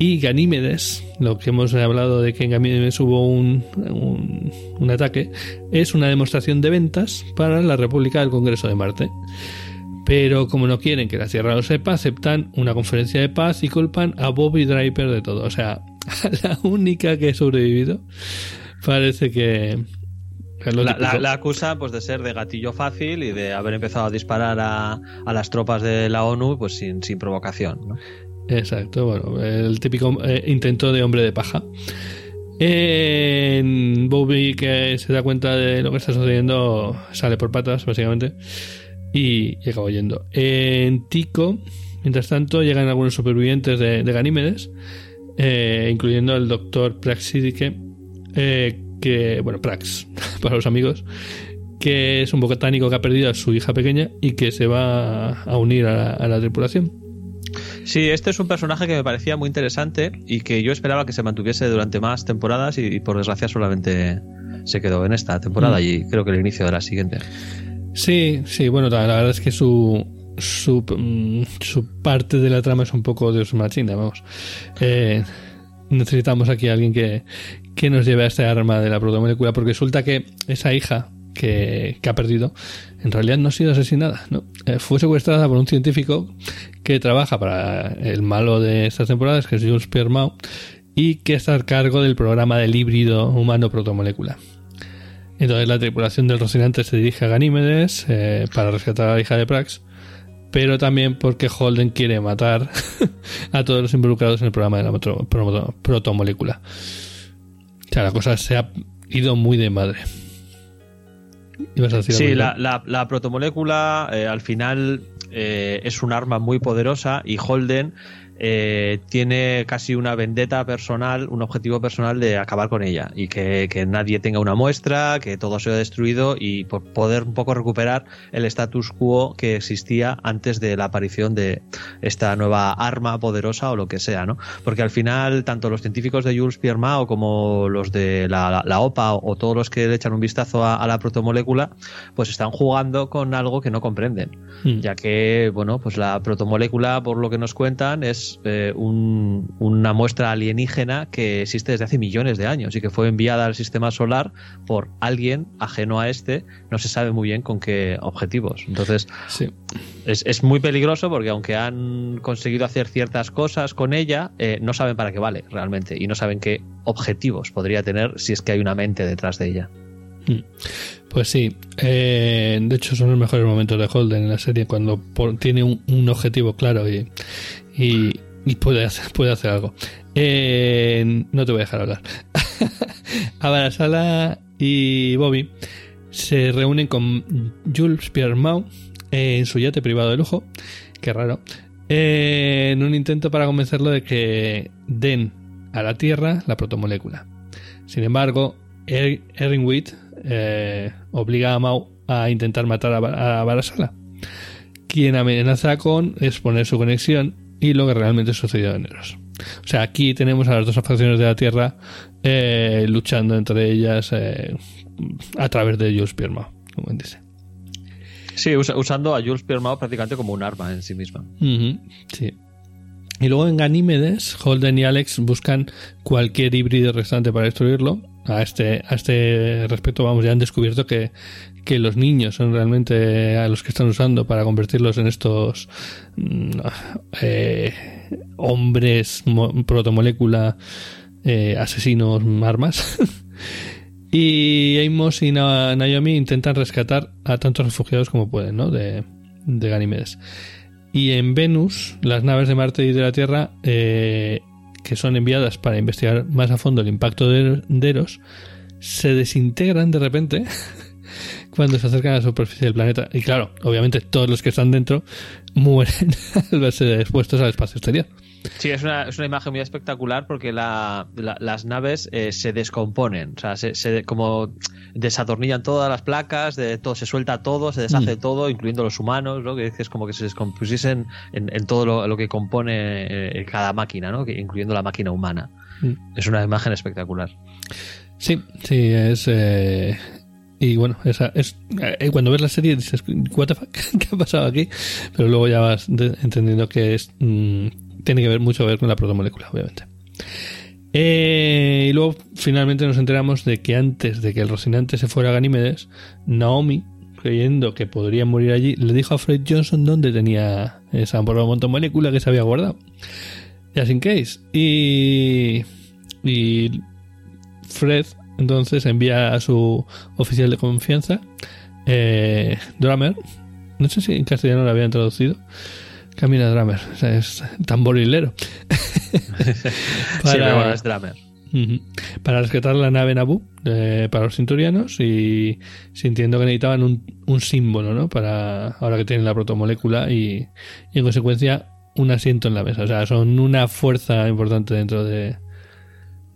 [SPEAKER 2] Y Ganímedes, lo que hemos hablado de que en Ganímedes hubo un, un, un ataque, es una demostración de ventas para la República del Congreso de Marte. Pero como no quieren que la Tierra lo sepa, aceptan una conferencia de paz y culpan a Bobby Draper de todo. O sea, a la única que ha sobrevivido parece que...
[SPEAKER 3] La,
[SPEAKER 2] típico.
[SPEAKER 3] la- la acusa pues de ser de gatillo fácil y de haber empezado a disparar a, a las tropas de la ONU pues sin, sin provocación. ¿no?
[SPEAKER 2] Exacto, bueno, el típico eh, intento de hombre de paja. Bobby, que se da cuenta de lo que está sucediendo, sale por patas, básicamente, y, y acaba yendo. En Tico, mientras tanto, llegan algunos supervivientes de, de Ganímedes, eh, incluyendo el doctor Praxidike, eh, que, bueno, Prax, para los amigos, que es un botánico que ha perdido a su hija pequeña y que se va a unir a la- a la tripulación.
[SPEAKER 3] Sí, este es un personaje que me parecía muy interesante y que yo esperaba que se mantuviese durante más temporadas y, y por desgracia solamente se quedó en esta temporada
[SPEAKER 2] Mm.
[SPEAKER 3] y creo que el inicio de la siguiente.
[SPEAKER 2] Sí, sí, bueno, la, la verdad es que su, su, mm, su parte de la trama es un poco de machina, vamos. Eh, necesitamos aquí a alguien que, que nos lleve a esta arma de la protomolécula, porque resulta que esa hija que, que ha perdido, en realidad no ha sido asesinada, ¿no? Eh, fue secuestrada por un científico que trabaja para el malo de estas temporadas, que es Jules Pierre Mao, y que está a cargo del programa del híbrido humano protomolécula. Entonces la tripulación del Rocinante se dirige a Ganímedes eh, para rescatar a la hija de Prax, pero también porque Holden quiere matar a todos los involucrados en el programa de la protomolécula. O sea, la cosa se ha ido muy de madre. ¿Ibas a decir
[SPEAKER 3] Sí, la protomolécula eh, al final eh, es un arma muy poderosa y Holden eh, tiene casi una vendetta personal, un objetivo personal de acabar con ella y que, que nadie tenga una muestra, que todo sea destruido y por poder un poco recuperar el status quo que existía antes de la aparición de esta nueva arma poderosa o lo que sea, ¿no? Porque al final tanto los científicos de Jules Pierre Mao como los de la, la- la OPA o, o todos los que le echan un vistazo a, a la protomolécula, pues están jugando con algo que no comprenden
[SPEAKER 2] Mm.
[SPEAKER 3] ya que bueno pues la protomolécula por lo que nos cuentan es es eh, un- una muestra alienígena que existe desde hace millones de años y que fue enviada al sistema solar por alguien ajeno a este, no se sabe muy bien con qué objetivos. Entonces,
[SPEAKER 2] Sí.
[SPEAKER 3] es, es muy peligroso porque aunque han conseguido hacer ciertas cosas con ella, eh, no saben para qué vale realmente y no saben qué objetivos podría tener si es que hay una mente detrás de ella.
[SPEAKER 2] Pues sí, eh, de hecho son los mejores momentos de Holden en la serie cuando por- tiene un, un objetivo claro y, y, puede, hacer, puede hacer algo. Eh, no te voy a dejar hablar. Abarasala y Bobby se reúnen con Jules Pierre Mau en su yate privado de lujo, qué raro, eh, en un intento para convencerlo de que den a la Tierra la protomolécula. Sin embargo, Er- Erwin eh, obliga a Mau a intentar matar a, Ba- a Barasala, quien amenaza con exponer su conexión y lo que realmente sucedió en Eros. O sea, aquí tenemos a las dos facciones de la Tierra eh, luchando entre ellas eh, a través de Jules Pierre Mau, como él dice.
[SPEAKER 3] Sí, usa- usando a Jules Pierre Mau prácticamente como un arma en sí misma.
[SPEAKER 2] Sí. Y luego en Ganímedes, Holden y Alex buscan cualquier híbrido restante para destruirlo. A este, a este respecto, vamos, ya han descubierto que, que los niños son realmente a los que están usando para convertirlos en estos mm, eh, hombres mo- protomolécula eh, asesinos armas. y Amos y Na- Naomi intentan rescatar a tantos refugiados como pueden, ¿no? De, de. Y en Venus, las naves de Marte y de la Tierra, eh, que son enviadas para investigar más a fondo el impacto de, de Eros, se desintegran de repente cuando se acercan a la superficie del planeta. Y claro, obviamente todos los que están dentro mueren al verse expuestos al espacio exterior.
[SPEAKER 3] Sí, es una, es una imagen muy espectacular porque la- la- las naves eh, se descomponen, o sea, se, se- como desatornillan todas las placas, de todo, se suelta todo, se deshace
[SPEAKER 2] Mm.
[SPEAKER 3] todo, incluyendo los humanos, ¿no? que es como que se descompusiesen en, en todo lo, lo que compone eh, cada máquina, ¿no? que, incluyendo la máquina humana.
[SPEAKER 2] Mm.
[SPEAKER 3] Es una imagen espectacular.
[SPEAKER 2] Sí, sí, es. eh, y bueno, esa es eh, cuando ves la serie dices, ¿What the? ¿Qué ha pasado aquí? Pero luego ya vas entendiendo que es mm, tiene que ver mucho que ver con la protomolécula, obviamente. Eh, y luego finalmente nos enteramos de que antes de que el Rocinante se fuera a Ganímedes, Naomi, creyendo que podría morir allí, le dijo a Fred Johnson dónde tenía esa protomolécula que se había guardado. Just in case. Y, y Fred entonces envía a su oficial de confianza, eh, Drummer. No sé si en castellano lo habían traducido. Camina Drummer, o sea, es tamborilero.
[SPEAKER 3] Sí, pero bueno, es Drummer.
[SPEAKER 2] Para rescatar la nave Naboo eh, para los cinturianos y sintiendo que necesitaban un, un símbolo, ¿no? Para ahora que tienen la protomolécula y, y en consecuencia un asiento en la mesa. O sea, son una fuerza importante dentro de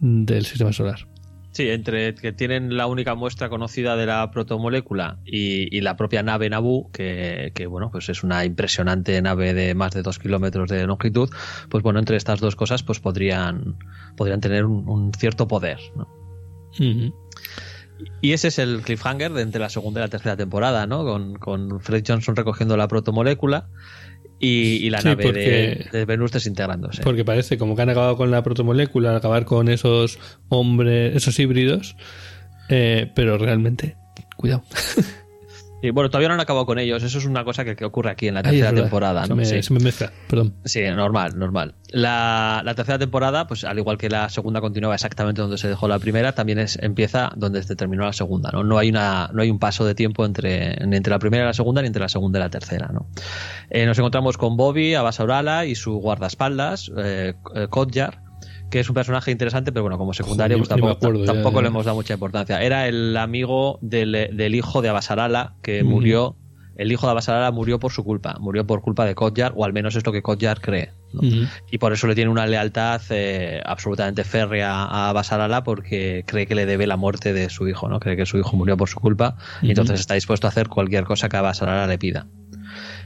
[SPEAKER 2] del sistema solar.
[SPEAKER 3] Sí, entre que tienen la única muestra conocida de la protomolécula y, y la propia nave Naboo, que, que, bueno, pues es una impresionante nave de más de dos kilómetros de longitud, pues bueno, entre estas dos cosas, pues podrían, podrían tener un, un cierto poder, ¿no? Y ese es el cliffhanger de entre la segunda y la tercera temporada, ¿no? Con, con Fred Johnson recogiendo la protomolécula y, y la
[SPEAKER 2] Sí,
[SPEAKER 3] nave
[SPEAKER 2] porque-
[SPEAKER 3] de, de Venus desintegrándose.
[SPEAKER 2] Porque parece como que han acabado con la protomolécula, al acabar con esos hombres, esos híbridos, eh, pero realmente, cuidado.
[SPEAKER 3] Y bueno, todavía no han acabado con ellos, eso es una cosa que, que ocurre aquí en la tercera temporada,
[SPEAKER 2] Se
[SPEAKER 3] ¿no?
[SPEAKER 2] me,
[SPEAKER 3] Sí.
[SPEAKER 2] se me mezcla, perdón.
[SPEAKER 3] Sí, normal, normal. La, la tercera temporada, pues al igual que la segunda continúa exactamente donde se dejó la primera, también es, empieza donde se terminó la segunda, ¿no? No hay una, no hay un paso de tiempo entre, entre la primera y la segunda, ni entre la segunda y la tercera, ¿no? Eh, nos encontramos con Bobby, Abasaurala y su guardaespaldas, eh, eh, Kodjar, que es un personaje interesante, pero bueno, como secundario,
[SPEAKER 2] Joder,
[SPEAKER 3] pues tampoco,
[SPEAKER 2] acuerdo ya,
[SPEAKER 3] tampoco
[SPEAKER 2] ya.
[SPEAKER 3] le hemos dado mucha importancia. Era el amigo del, del hijo de Abasarala que murió. El hijo de Abasarala murió por su culpa, murió por culpa de Kodjar, o al menos es lo que Kodjar cree. Y por eso le tiene una lealtad eh, absolutamente férrea a Basarala porque cree que le debe la muerte de su hijo, ¿no? Cree que su hijo murió por su culpa y entonces está dispuesto a hacer cualquier cosa que a Basarala le pida.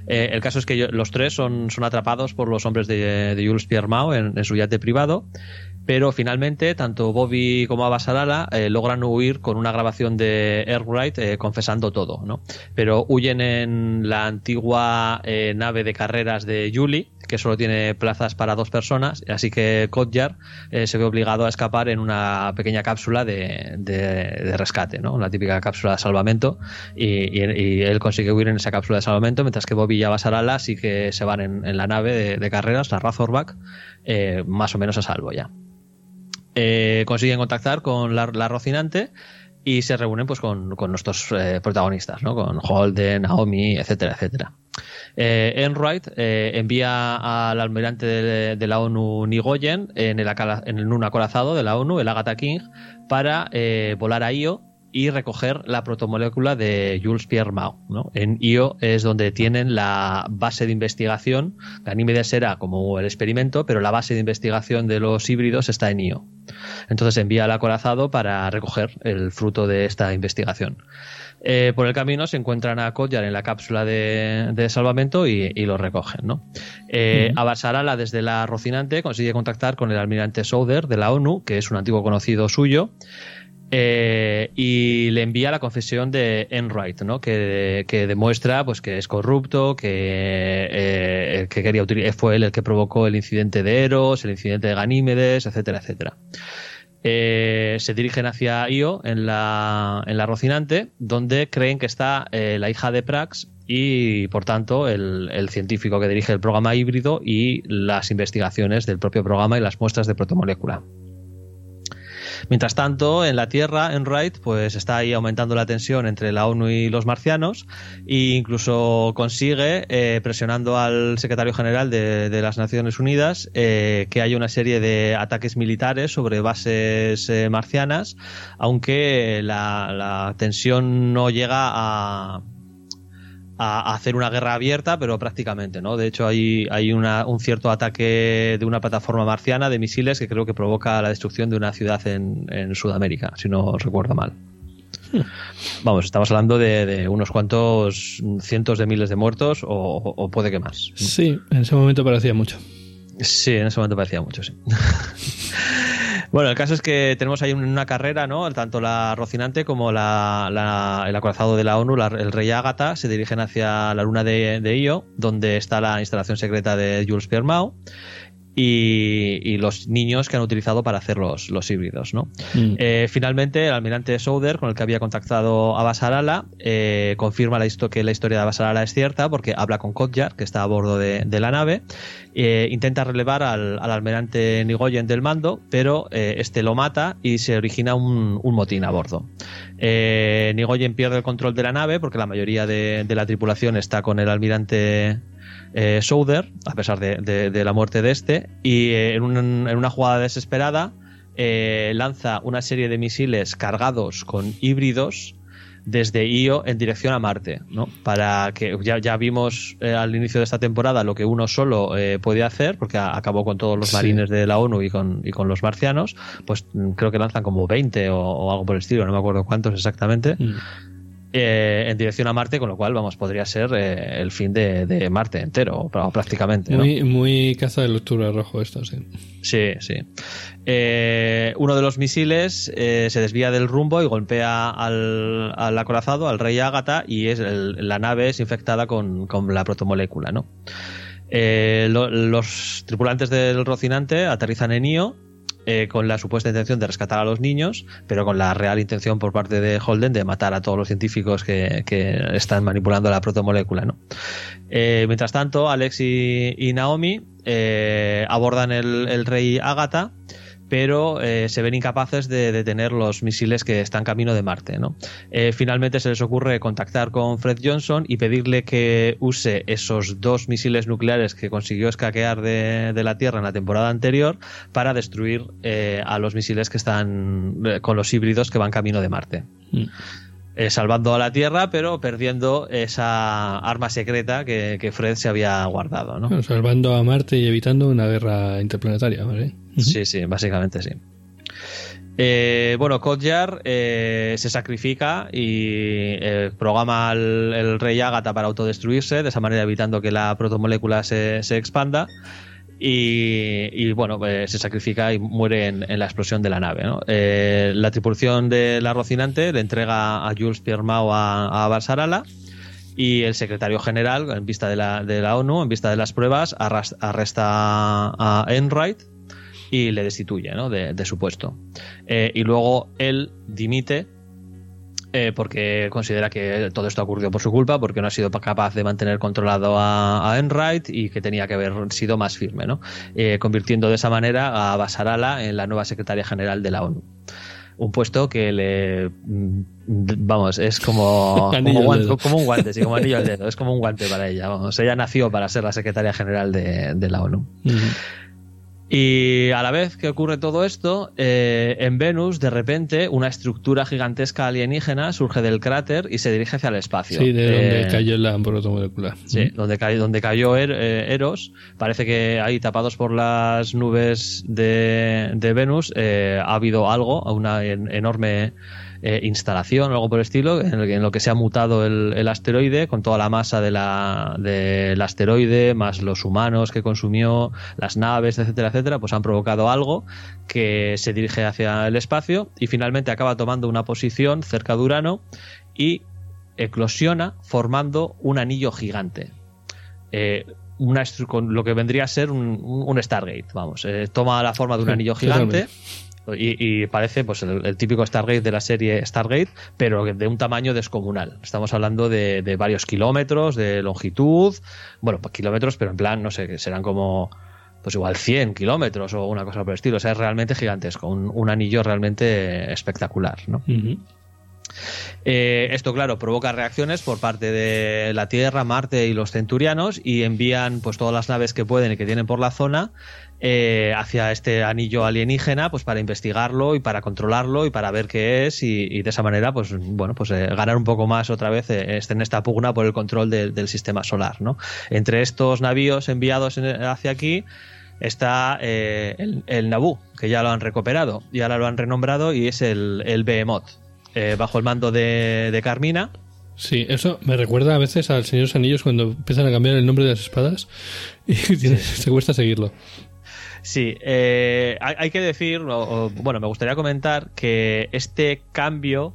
[SPEAKER 3] Eh, el caso es que los tres son, son atrapados por los hombres de, Jules Pierre en, en su yate privado Pero finalmente, tanto Bobby como Abasalala eh, logran huir con una grabación de Airwright eh, confesando todo, ¿no? Pero huyen en la antigua eh, nave de carreras de Julie, que solo tiene plazas para dos personas, así que Kodjar se ve obligado a escapar en una pequeña cápsula de, rescate, ¿no? Una típica cápsula de salvamento, y, él consigue huir en esa cápsula de salvamento, mientras que Bobby y Abasalala sí que se van en, la nave de, carreras, la Razorback, más o menos a salvo ya. Eh, consiguen contactar con la, Rocinante y se reúnen pues con, nuestros eh, protagonistas, ¿no? con Holden, Naomi, etcétera, etcétera. Eh, Enright envía al almirante de, la ONU Nigoyen en, el, en un acorazado de la ONU, el Agatha King, para volar a Io y recoger la protomolécula de Jules Pierre Mao. ¿no? En IO es donde tienen la base de investigación. Ganímedes era como el experimento, pero la base de investigación de los híbridos está en IO. Entonces envía al acorazado para recoger el fruto de esta investigación. Eh, por el camino se encuentran a Kodjar en la cápsula de, salvamento y, lo recogen. ¿no? Eh, desde la Rocinante, consigue contactar con el almirante Souder de la ONU, que es un antiguo conocido suyo, eh, y le envía la confesión de Enright, ¿no? que, demuestra pues, que es corrupto, que, eh, que quería fue él el que provocó el incidente de Eros, el incidente de Ganímedes, etcétera, etcétera. Eh, se dirigen hacia Io en la, en la Rocinante, donde creen que está la hija de Prax y, por tanto, el, el, científico que dirige el programa híbrido y las investigaciones del propio programa y las muestras de protomolécula. Mientras tanto, en la Tierra, en Wright, pues está ahí aumentando la tensión entre la ONU y los marcianos e incluso consigue, eh, presionando al secretario general de, las Naciones Unidas, eh, que haya una serie de ataques militares sobre bases eh, marcianas, aunque la tensión no llega a a, hacer una guerra abierta, pero prácticamente, ¿no? De hecho, hay, hay una, un cierto ataque de una plataforma marciana de misiles que creo que provoca la destrucción de una ciudad en, en Sudamérica, si no recuerdo mal. Vamos, estamos hablando de, unos cuantos cientos de miles de muertos o, o, puede que más.
[SPEAKER 2] Sí, en ese momento parecía mucho.
[SPEAKER 3] Sí, en ese momento parecía mucho, sí. Bueno, el caso es que tenemos ahí una carrera, ¿no? Tanto la Rocinante como la, el acorazado de la ONU, el Rey Ágata, se dirigen hacia la luna de, de Io, donde está la instalación secreta de Jules Pierre y, los niños que han utilizado para hacer los, los híbridos. ¿no? Mm. Eh, finalmente, el almirante Souder, con el que había contactado a Basarala, eh, confirma la que la historia de Basarala es cierta porque habla con Kodjar, que está a bordo de, la nave, eh, intenta relevar al, almirante Nigoyen del mando, pero este lo mata y se origina un, motín a bordo. Nigoyen pierde el control de la nave porque la mayoría de, de la tripulación está con el almirante eh, Souder, a pesar de, la muerte de este, y eh, en, una jugada desesperada eh, lanza una serie de misiles cargados con híbridos desde Io en dirección a Marte, ¿no? Para que ya, vimos al inicio de esta temporada lo que uno solo puede hacer, porque acabó con todos los marines de la ONU y con, los marcianos, pues mm, creo que lanzan como 20 o, algo por el estilo, no me acuerdo cuántos exactamente. Mm. Eh, en dirección a Marte, con lo cual, vamos, podría ser eh, el fin de, Marte entero, prácticamente.
[SPEAKER 2] Muy, muy caza de lectura rojo esto, sí.
[SPEAKER 3] Sí, sí. Eh, uno de los misiles se desvía del rumbo y golpea al, acorazado, al rey Ágata, y es la nave es infectada con, la protomolécula, ¿no? los tripulantes del Rocinante aterrizan en Io eh, con la supuesta intención de rescatar a los niños, pero con la real intención por parte de Holden de matar a todos los científicos que, están manipulando la protomolécula. ¿no? Eh, mientras tanto, Alex y, Naomi eh, abordan el, el rey Agatha pero eh, se ven incapaces de detener los misiles que están camino de Marte. ¿no? Eh, finalmente se les ocurre contactar con Fred Johnson y pedirle que use esos dos misiles nucleares que consiguió escaquear de, la Tierra en la temporada anterior para destruir eh, a los misiles que están con los híbridos que van camino de Marte. Mm. salvando a la Tierra, pero perdiendo esa arma secreta que, Fred se había guardado. ¿no?
[SPEAKER 2] salvando a Marte y evitando una guerra interplanetaria, ¿vale?
[SPEAKER 3] Sí, sí, básicamente sí. Eh, bueno, Kodjar eh, se sacrifica y eh, programa al el rey Ágata para autodestruirse, de esa manera evitando que la protomolécula se, expanda. Y, bueno, se sacrifica y muere en, la explosión de la nave. La tripulación de la Rocinante le entrega a Jules Pierre a, a Barsarala y el secretario general, en vista de la, de la ONU, en vista de las pruebas, arresta a Enright y le destituye de, su puesto. Eh, y luego él dimite eh, porque considera que todo esto ha ocurrido por su culpa, porque no ha sido capaz de mantener controlado a, a Enright y que tenía que haber sido más firme, ¿no? Eh, convirtiendo de esa manera a Basarala en la nueva secretaria general de la ONU. Un puesto que le. Mm, vamos, es como, como, un guante, sí, como anillo al dedo. Es como un guante para ella. Vamos, ella nació para ser la secretaria general de, la ONU. Y a la vez que ocurre todo esto, eh, en Venus, de repente, una estructura gigantesca alienígena surge del cráter y se dirige hacia el espacio.
[SPEAKER 2] Sí, de donde eh, cayó la protomolecular.
[SPEAKER 3] Sí, donde, cayó, donde cayó er, eh, Eros. Parece que ahí, tapados por las nubes de, de Venus, ha habido algo, una enorme eh, instalación o algo por el estilo, en, lo que se ha mutado el, asteroide con toda la masa de la, del asteroide, más los humanos que consumió, las naves, etcétera, etcétera, pues han provocado algo que se dirige hacia el espacio y finalmente acaba tomando una posición cerca de Urano y eclosiona formando un anillo gigante. Eh, una, con lo que vendría a ser un, Stargate, vamos, eh, toma la forma de un anillo gigante. Y, parece pues el, típico Stargate de la serie Stargate, pero de un tamaño descomunal. Estamos hablando de, varios kilómetros de longitud, bueno, pues kilómetros, pero en plan, no sé, serán como pues igual 100 kilómetros o una cosa por el estilo. O sea, es realmente gigantesco, un, anillo realmente espectacular, ¿no? Eh, esto, claro, provoca reacciones por parte de la Tierra, Marte y los centurianos y envían pues todas las naves que pueden y que tienen por la zona eh, hacia este anillo alienígena pues para investigarlo y para controlarlo y para ver qué es y, de esa manera pues bueno pues eh, ganar un poco más otra vez en esta pugna por el control del sistema solar ¿no? entre estos navíos enviados hacia aquí está el, el que ya lo han recuperado y ahora lo han renombrado y es el, el Behemoth eh, bajo el mando de, Carmina.
[SPEAKER 2] Sí, eso me recuerda a veces al Señor de los Anillos cuando empiezan a cambiar el nombre de las espadas y se cuesta seguirlo.
[SPEAKER 3] Sí, eh, hay, que decir, bueno, me gustaría comentar que este cambio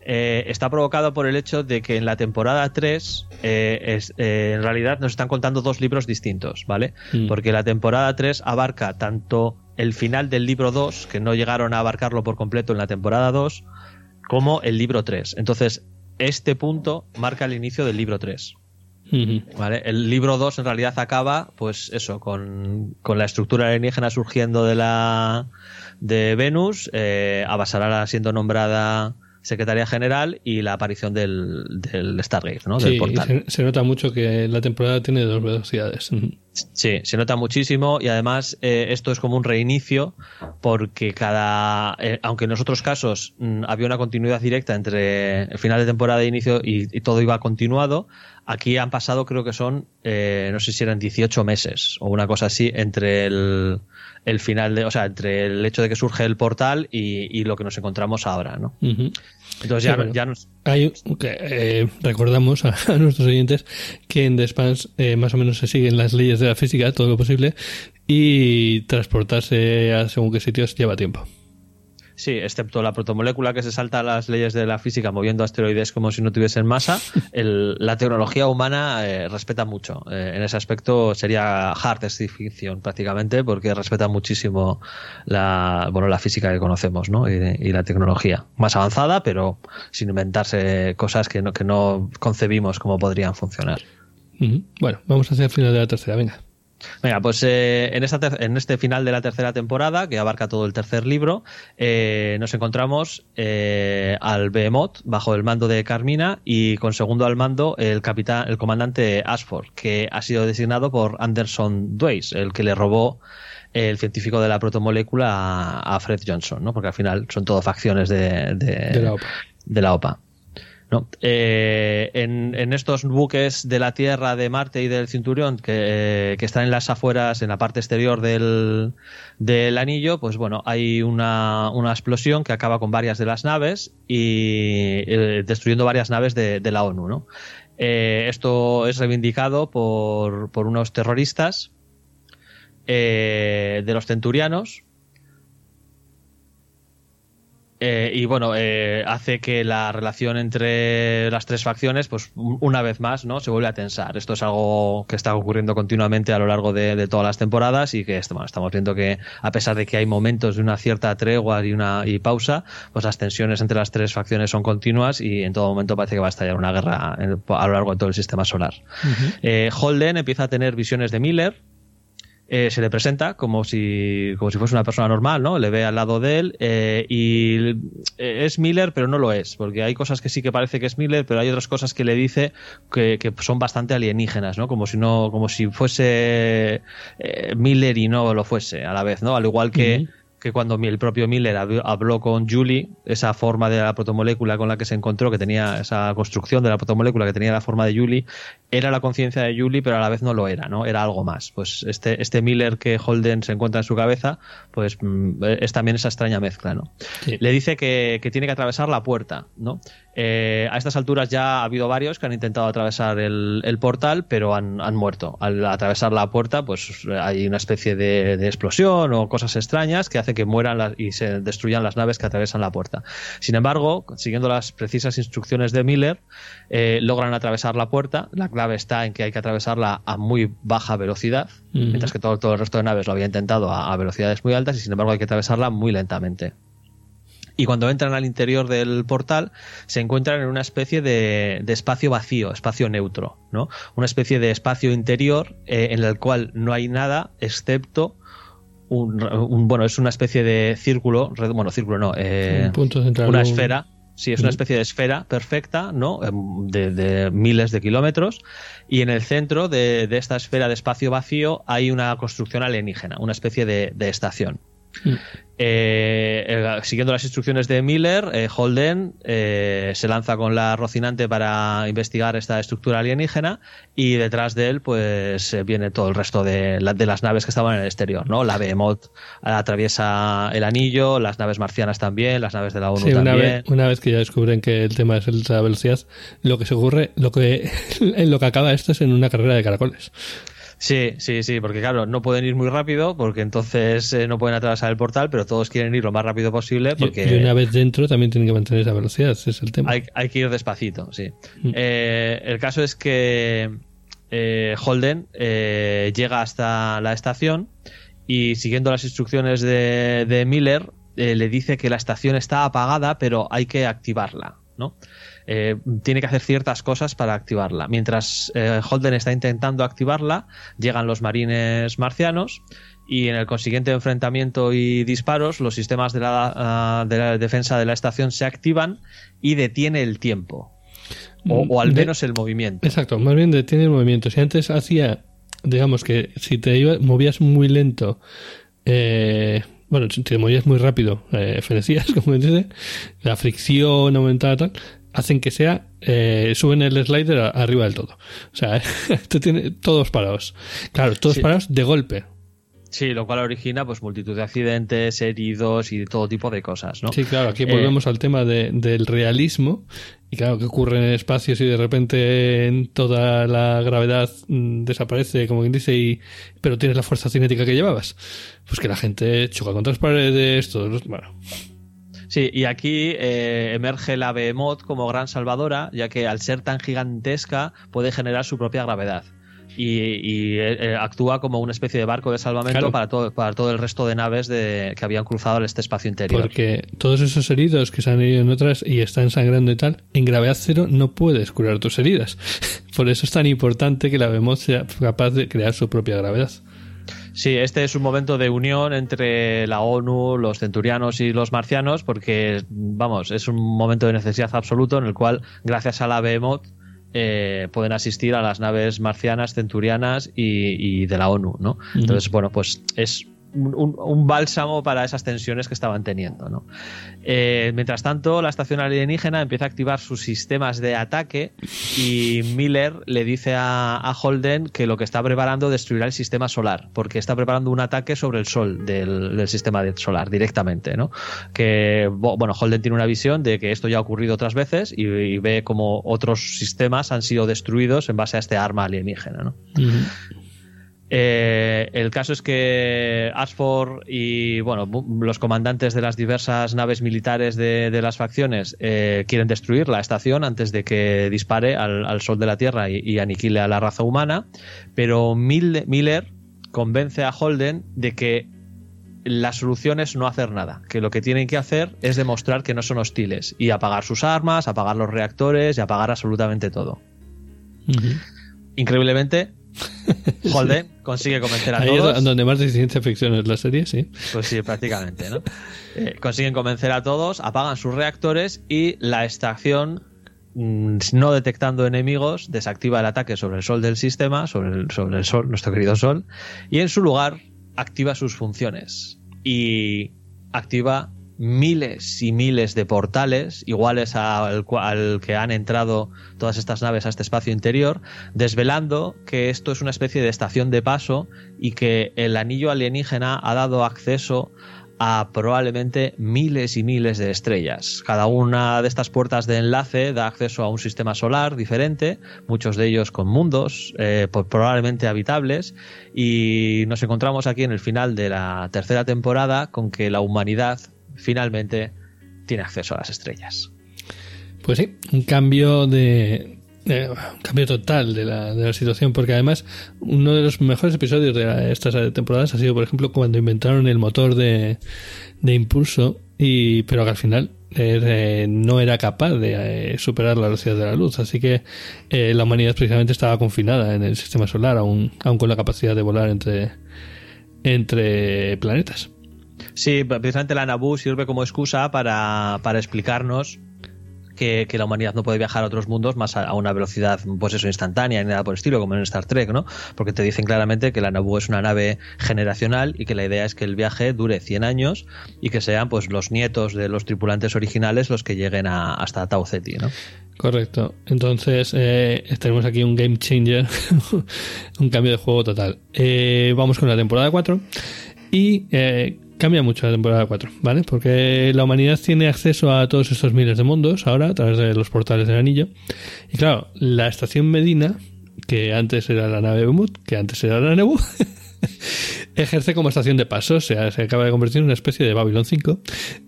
[SPEAKER 3] eh, está provocado por el hecho de que en la temporada 3 en realidad nos están contando dos libros distintos, ¿vale? Mm. Porque la temporada 3 abarca tanto el final del libro 2, que no llegaron a abarcarlo por completo en la temporada 2, como el libro 3. Entonces, este punto marca el inicio del libro 3. ¿Vale? El libro 2 en realidad acaba, pues eso, con, la estructura alienígena surgiendo de la de Venus, eh, siendo nombrada secretaria general y la aparición del, del Stargate, ¿no? del
[SPEAKER 2] portal. Se, nota mucho que la temporada tiene dos velocidades.
[SPEAKER 3] Sí, se nota muchísimo y además eh, esto es como un reinicio porque cada, eh, aunque en los otros casos mm, había una continuidad directa entre el final de temporada e inicio y, todo iba continuado, aquí han pasado creo que son, eh, no sé si eran 18 meses o una cosa así entre el, el final de, o sea, entre el hecho de que surge el portal y, lo que nos encontramos ahora, ¿no? Entonces ya, ya nos...
[SPEAKER 2] Hay, eh, recordamos a, nuestros oyentes que en The Spans eh, más o menos se siguen las leyes de la física, todo lo posible, y transportarse a según qué sitios lleva tiempo.
[SPEAKER 3] Sí, excepto la protomolécula que se salta a las leyes de la física moviendo asteroides como si no tuviesen masa, la tecnología humana eh, respeta mucho. Eh, en ese aspecto sería hard ficción prácticamente porque respeta muchísimo la, bueno, la física que conocemos ¿no? y, la tecnología. Más avanzada, pero sin inventarse cosas que no, que no concebimos cómo podrían funcionar.
[SPEAKER 2] Bueno, vamos a hacer el final de la tercera, venga.
[SPEAKER 3] Venga, pues eh, en, esta en este final de la tercera temporada, que abarca todo el tercer libro, eh, nos encontramos eh, al Behemoth bajo el mando de Carmina y con segundo al mando el capitán, el comandante Ashford, que ha sido designado por Anderson Dweis, el que le robó el científico de la protomolécula a, Fred Johnson, ¿no? Porque al final son todo facciones de, De la OPA. Eh, en, estos buques de la Tierra, de Marte y del Cinturión que, están en las afueras, en la parte exterior del, anillo, pues bueno, hay una, explosión que acaba con varias de las naves y eh, destruyendo varias naves de, la ONU. Eh, esto es reivindicado por, unos terroristas eh, de los centurianos. Eh, y bueno, eh, hace que la relación entre las tres facciones, pues una vez más, ¿no? Se vuelve a tensar. Esto es algo que está ocurriendo continuamente a lo largo de, todas las temporadas y que bueno, estamos viendo que a pesar de que hay momentos de una cierta tregua y una y pausa, pues las tensiones entre las tres facciones son continuas y en todo momento parece que va a estallar una guerra a lo largo de todo el sistema solar. Holden empieza a tener visiones de Miller, eh, se le presenta como si, como si fuese una persona normal, ¿no? Le ve al lado de él eh, y eh, es Miller, pero no lo es, porque hay cosas que sí que parece que es Miller, pero hay otras cosas que le dice que, son bastante alienígenas, ¿no? Como si no, como si fuese Miller y no lo fuese a la vez, ¿no? Al igual que que cuando el propio Miller habló con Julie, esa forma de la protomolécula con la que se encontró, que tenía esa construcción de la protomolécula que tenía la forma de Julie, era la conciencia de Julie, pero a la vez no lo era, ¿no? Era algo más. Pues este, este Miller que Holden se encuentra en su cabeza, pues mm, es también esa extraña mezcla, ¿no? Le dice que, que, tiene que atravesar la puerta, ¿no? Eh, a estas alturas ya ha habido varios que han intentado atravesar el, portal, pero han, muerto. Al atravesar la puerta, pues hay una especie de, explosión o cosas extrañas que hace que mueran y se destruyan las naves que atraviesan la puerta. Sin embargo, siguiendo las precisas instrucciones de Miller, eh, logran atravesar la puerta. La clave está en que hay que atravesarla a muy baja velocidad, mientras que todo, todo, el resto de naves lo había intentado a velocidades muy altas y sin embargo hay que atravesarla muy lentamente y cuando entran al interior del portal se encuentran en una especie de, espacio vacío, espacio neutro, ¿no? Una especie de espacio interior eh, en el cual no hay nada excepto un, bueno, es una especie de círculo, bueno, círculo no, eh, una esfera, Sí, es una especie de esfera perfecta, ¿no? Em, de, miles de kilómetros. Y en el centro de, esta esfera de espacio vacío hay una construcción alienígena, una especie de, estación. Mm. Eh, eh, siguiendo las instrucciones de Miller, eh, Holden se lanza con la Rocinante para investigar esta estructura alienígena y detrás de él pues viene todo el resto de, las naves que estaban en el exterior, ¿no? La Behemoth atraviesa el anillo, las naves marcianas también, las naves de la ONU
[SPEAKER 2] también.
[SPEAKER 3] Una
[SPEAKER 2] vez, una vez que ya descubren que el tema es la velocidad, lo que se ocurre, lo que, en lo que acaba esto es en una carrera de caracoles.
[SPEAKER 3] Sí, sí, sí, porque claro, no pueden ir muy rápido porque entonces eh, no pueden atravesar el portal, pero todos quieren ir lo más rápido posible porque...
[SPEAKER 2] Y, una vez dentro también tienen que mantener esa velocidad, ese es el tema.
[SPEAKER 3] Hay, que ir despacito, sí. Mm. Eh, el caso es que eh, Holden llega hasta la estación y siguiendo las instrucciones de, de Miller le dice que la estación está apagada pero hay que activarla, ¿no? Eh, tiene que hacer ciertas cosas para activarla. Mientras eh, Holden está intentando activarla, llegan los marines marcianos y en el consiguiente enfrentamiento y disparos, los sistemas de la, ah, de la defensa de la estación se activan y detiene el tiempo. O, al menos el movimiento.
[SPEAKER 2] Exacto, más bien detiene el movimiento. Si antes hacía, digamos que si te movías muy lento, eh, bueno, si te movías muy rápido, fenecías, como dice, la fricción aumentaba tal, hacen que sea, eh, suben el slider arriba del todo. O sea, esto tiene todos parados. Claro, todos parados de golpe.
[SPEAKER 3] Sí, lo cual origina pues multitud de accidentes, heridos y todo tipo de cosas, ¿no?
[SPEAKER 2] Sí, claro, aquí volvemos eh, al tema del realismo y claro, que ocurre en espacios y de repente toda la gravedad mm, desaparece, como quien dice, y, pero tienes la fuerza cinética que llevabas. Pues que la gente choca contra las paredes, todo, bueno...
[SPEAKER 3] Sí, y aquí eh, emerge la Behemoth como gran salvadora, ya que al ser tan gigantesca puede generar su propia gravedad. Y, eh, eh, actúa como una especie de barco de salvamento para, todo, para todo el resto de naves de, que habían cruzado este espacio interior.
[SPEAKER 2] Porque todos esos heridos que se han herido en otras y están sangrando y tal, en gravedad cero no puedes curar tus heridas. Por eso es tan importante que la Behemoth sea capaz de crear su propia gravedad.
[SPEAKER 3] Sí, este es un momento de unión entre la ONU, los centurianos y los marcianos, porque, vamos, es un momento de necesidad absoluto en el cual, gracias a la Behemoth, eh, pueden asistir a las naves marcianas, centurianas y, de la ONU, ¿no? Entonces, bueno, pues es un, bálsamo para esas tensiones que estaban teniendo. ¿no? Eh, mientras tanto, la estación alienígena empieza a activar sus sistemas de ataque y Miller le dice a, Holden que lo que está preparando destruirá el sistema solar, porque está preparando un ataque sobre el Sol del, sistema solar directamente. ¿no? Que, bueno, Holden tiene una visión de que esto ya ha ocurrido otras veces y, ve como otros sistemas han sido destruidos en base a este arma alienígena. ¿no? Eh, el caso es que Ashford y bueno, los comandantes de las diversas naves militares de, las facciones eh, quieren destruir la estación antes de que dispare al, sol de la Tierra y, aniquile a la raza humana, pero Miller convence a Holden de que la solución es no hacer nada, que lo que tienen que hacer es demostrar que no son hostiles y apagar sus armas, apagar los reactores y apagar absolutamente todo. Increíblemente, Holden consigue convencer a
[SPEAKER 2] Ahí
[SPEAKER 3] todos.
[SPEAKER 2] Es donde más de ciencia ficción es la serie, sí.
[SPEAKER 3] Pues sí, prácticamente, ¿no? Eh, consiguen convencer a todos, apagan sus reactores y la estación, mm, no detectando enemigos, desactiva el ataque sobre el sol del sistema, sobre el, sobre el sol, nuestro querido sol, y en su lugar activa sus funciones. Y activa miles y miles de portales iguales al, que han entrado todas estas naves a este espacio interior, desvelando que esto es una especie de estación de paso y que el anillo alienígena ha dado acceso a probablemente miles y miles de estrellas. Cada una de estas puertas de enlace da acceso a un sistema solar diferente, muchos de ellos con mundos eh, probablemente habitables, y nos encontramos aquí en el final de la tercera temporada con que la humanidad finalmente tiene acceso a las estrellas.
[SPEAKER 2] Pues sí, un cambio de, un cambio total de la, de la, situación, porque además uno de los mejores episodios de estas temporadas ha sido, por ejemplo, cuando inventaron el motor de, de impulso, y pero al final eh, no era capaz de eh, superar la velocidad de la luz, así que eh, la humanidad precisamente estaba confinada en el sistema solar, aún, aún con la capacidad de volar entre, entre planetas.
[SPEAKER 3] Sí, precisamente la Naboo sirve como excusa para, para explicarnos que, la humanidad no puede viajar a otros mundos más a, una velocidad, pues eso, instantánea ni nada por el estilo, como en Star Trek, ¿no? Porque te dicen claramente que la Naboo es una nave generacional y que la idea es que el viaje dure 100 años y que sean, pues, los nietos de los tripulantes originales los que lleguen hasta Tau Ceti, ¿no?
[SPEAKER 2] Correcto. Entonces, eh, tenemos aquí un game changer, un cambio de juego total. Eh, vamos con la temporada 4 y eh, cambia mucho la temporada 4, ¿vale? Porque la humanidad tiene acceso a todos estos miles de mundos ahora a través de los portales del anillo. Y claro, la estación Medina, que antes era la nave Bemut, que antes era la Nebu, ejerce como estación de paso, o sea, se acaba de convertir en una especie de Babylon 5.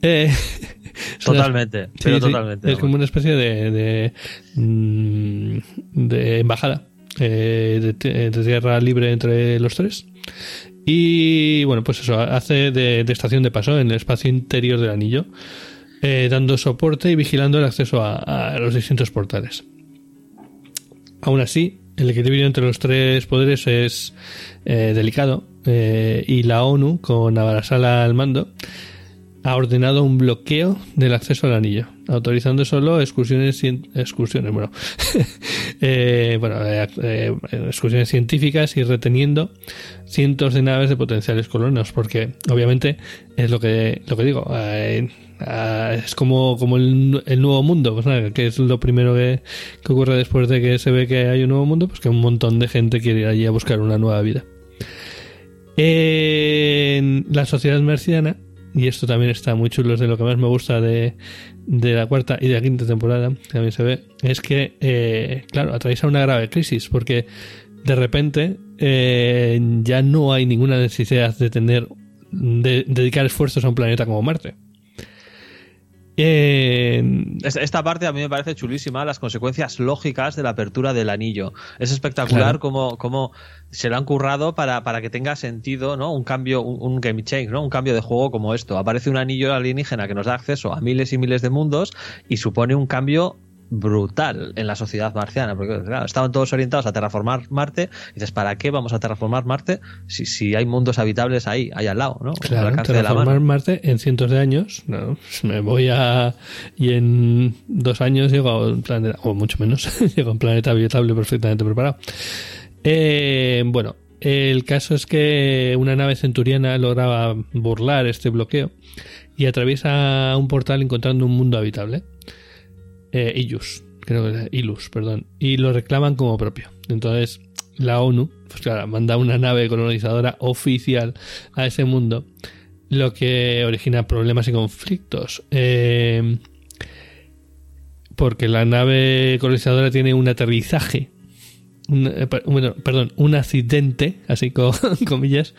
[SPEAKER 3] Eh, totalmente, pero totalmente.
[SPEAKER 2] es como una especie de, de, mm, embajada eh, de, de tierra libre entre los tres. Y bueno, pues eso, hace de, estación de paso en el espacio interior del anillo, eh, dando soporte y vigilando el acceso a, los distintos portales. Aún así, el equilibrio entre los tres poderes es eh, delicado eh, y la ONU, con Abarasala al mando, ha ordenado un bloqueo del acceso al anillo, autorizando solo excursiones, excursiones, bueno, eh, bueno, eh, eh, excursiones científicas y reteniendo cientos de naves de potenciales colonos, porque obviamente es lo que lo que digo, es como, como el, nuevo mundo, pues que es lo primero que, que ocurre después de que se ve que hay un nuevo mundo, pues que un montón de gente quiere ir allí a buscar una nueva vida. En la sociedad merciana y esto también está muy chulo, es de lo que más me gusta de, la cuarta y de la quinta temporada, también se ve, es que, eh, claro, atraviesa una grave crisis, porque de repente eh, ya no hay ninguna necesidad de tener, de dedicar esfuerzos a un planeta como Marte.
[SPEAKER 3] Esta parte a mí me parece chulísima, las consecuencias lógicas de la apertura del anillo. Es espectacular como, como se lo han currado para, para que tenga sentido, ¿no? Un cambio, un, game change, ¿no? Un cambio de juego como esto. Aparece un anillo alienígena que nos da acceso a miles y miles de mundos y supone un cambio brutal en la sociedad marciana, porque claro, estaban todos orientados a terraformar Marte, y dices, ¿para qué vamos a terraformar Marte si, si hay mundos habitables ahí, ahí al lado, ¿no?
[SPEAKER 2] Claro, terraformar Marte en cientos de años, no, me voy a... y en dos años llego a un planeta, o mucho menos, llego a un planeta habitable perfectamente preparado. Eh, bueno, el caso es que una nave centuriana lograba burlar este bloqueo y atraviesa un portal encontrando un mundo habitable. Eh, Ilus, creo que es Ilus, perdón, y lo reclaman como propio. Entonces, la ONU, pues claro, manda una nave colonizadora oficial a ese mundo, lo que origina problemas y conflictos. Eh, porque la nave colonizadora tiene un aterrizaje eh, bueno, perdón, un accidente, así con comillas,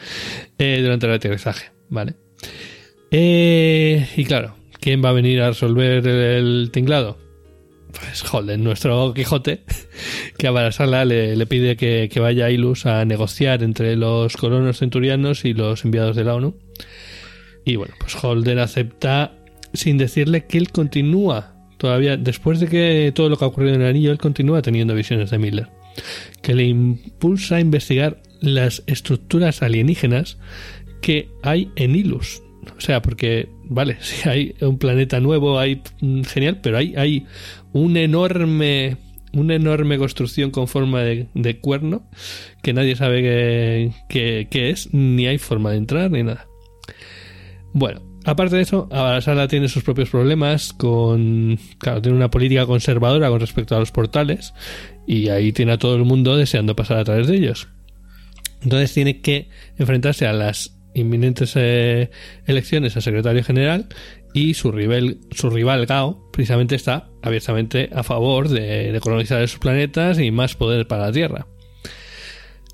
[SPEAKER 2] eh, durante el aterrizaje, ¿vale? Y claro, ¿quién va a venir a resolver el tinglado? Pues Holden, nuestro Quijote, que a Barasala le, le pide que, que vaya a Ilus a negociar entre los colonos centurianos y los enviados de la ONU. Y bueno, pues Holden acepta sin decirle que él continúa todavía, después de que todo lo que ha ocurrido en el anillo, él continúa teniendo visiones de Miller, que le impulsa a investigar las estructuras alienígenas que hay en Ilus. O sea, porque, vale, si hay un planeta nuevo, hay mm, genial, pero hay, hay un enorme una enorme construcción con forma de, de cuerno que nadie sabe qué qué- qué es, ni hay forma de entrar, ni nada. Bueno, aparte de eso, Abasala tiene sus propios problemas con... Claro, tiene una política conservadora con respecto a los portales y ahí tiene a todo el mundo deseando pasar a través de ellos. Entonces tiene que enfrentarse a las inminentes eh, elecciones a secretario general y su rival, su rival Gao precisamente está abiertamente a favor de, de colonizar esos planetas y más poder para la Tierra.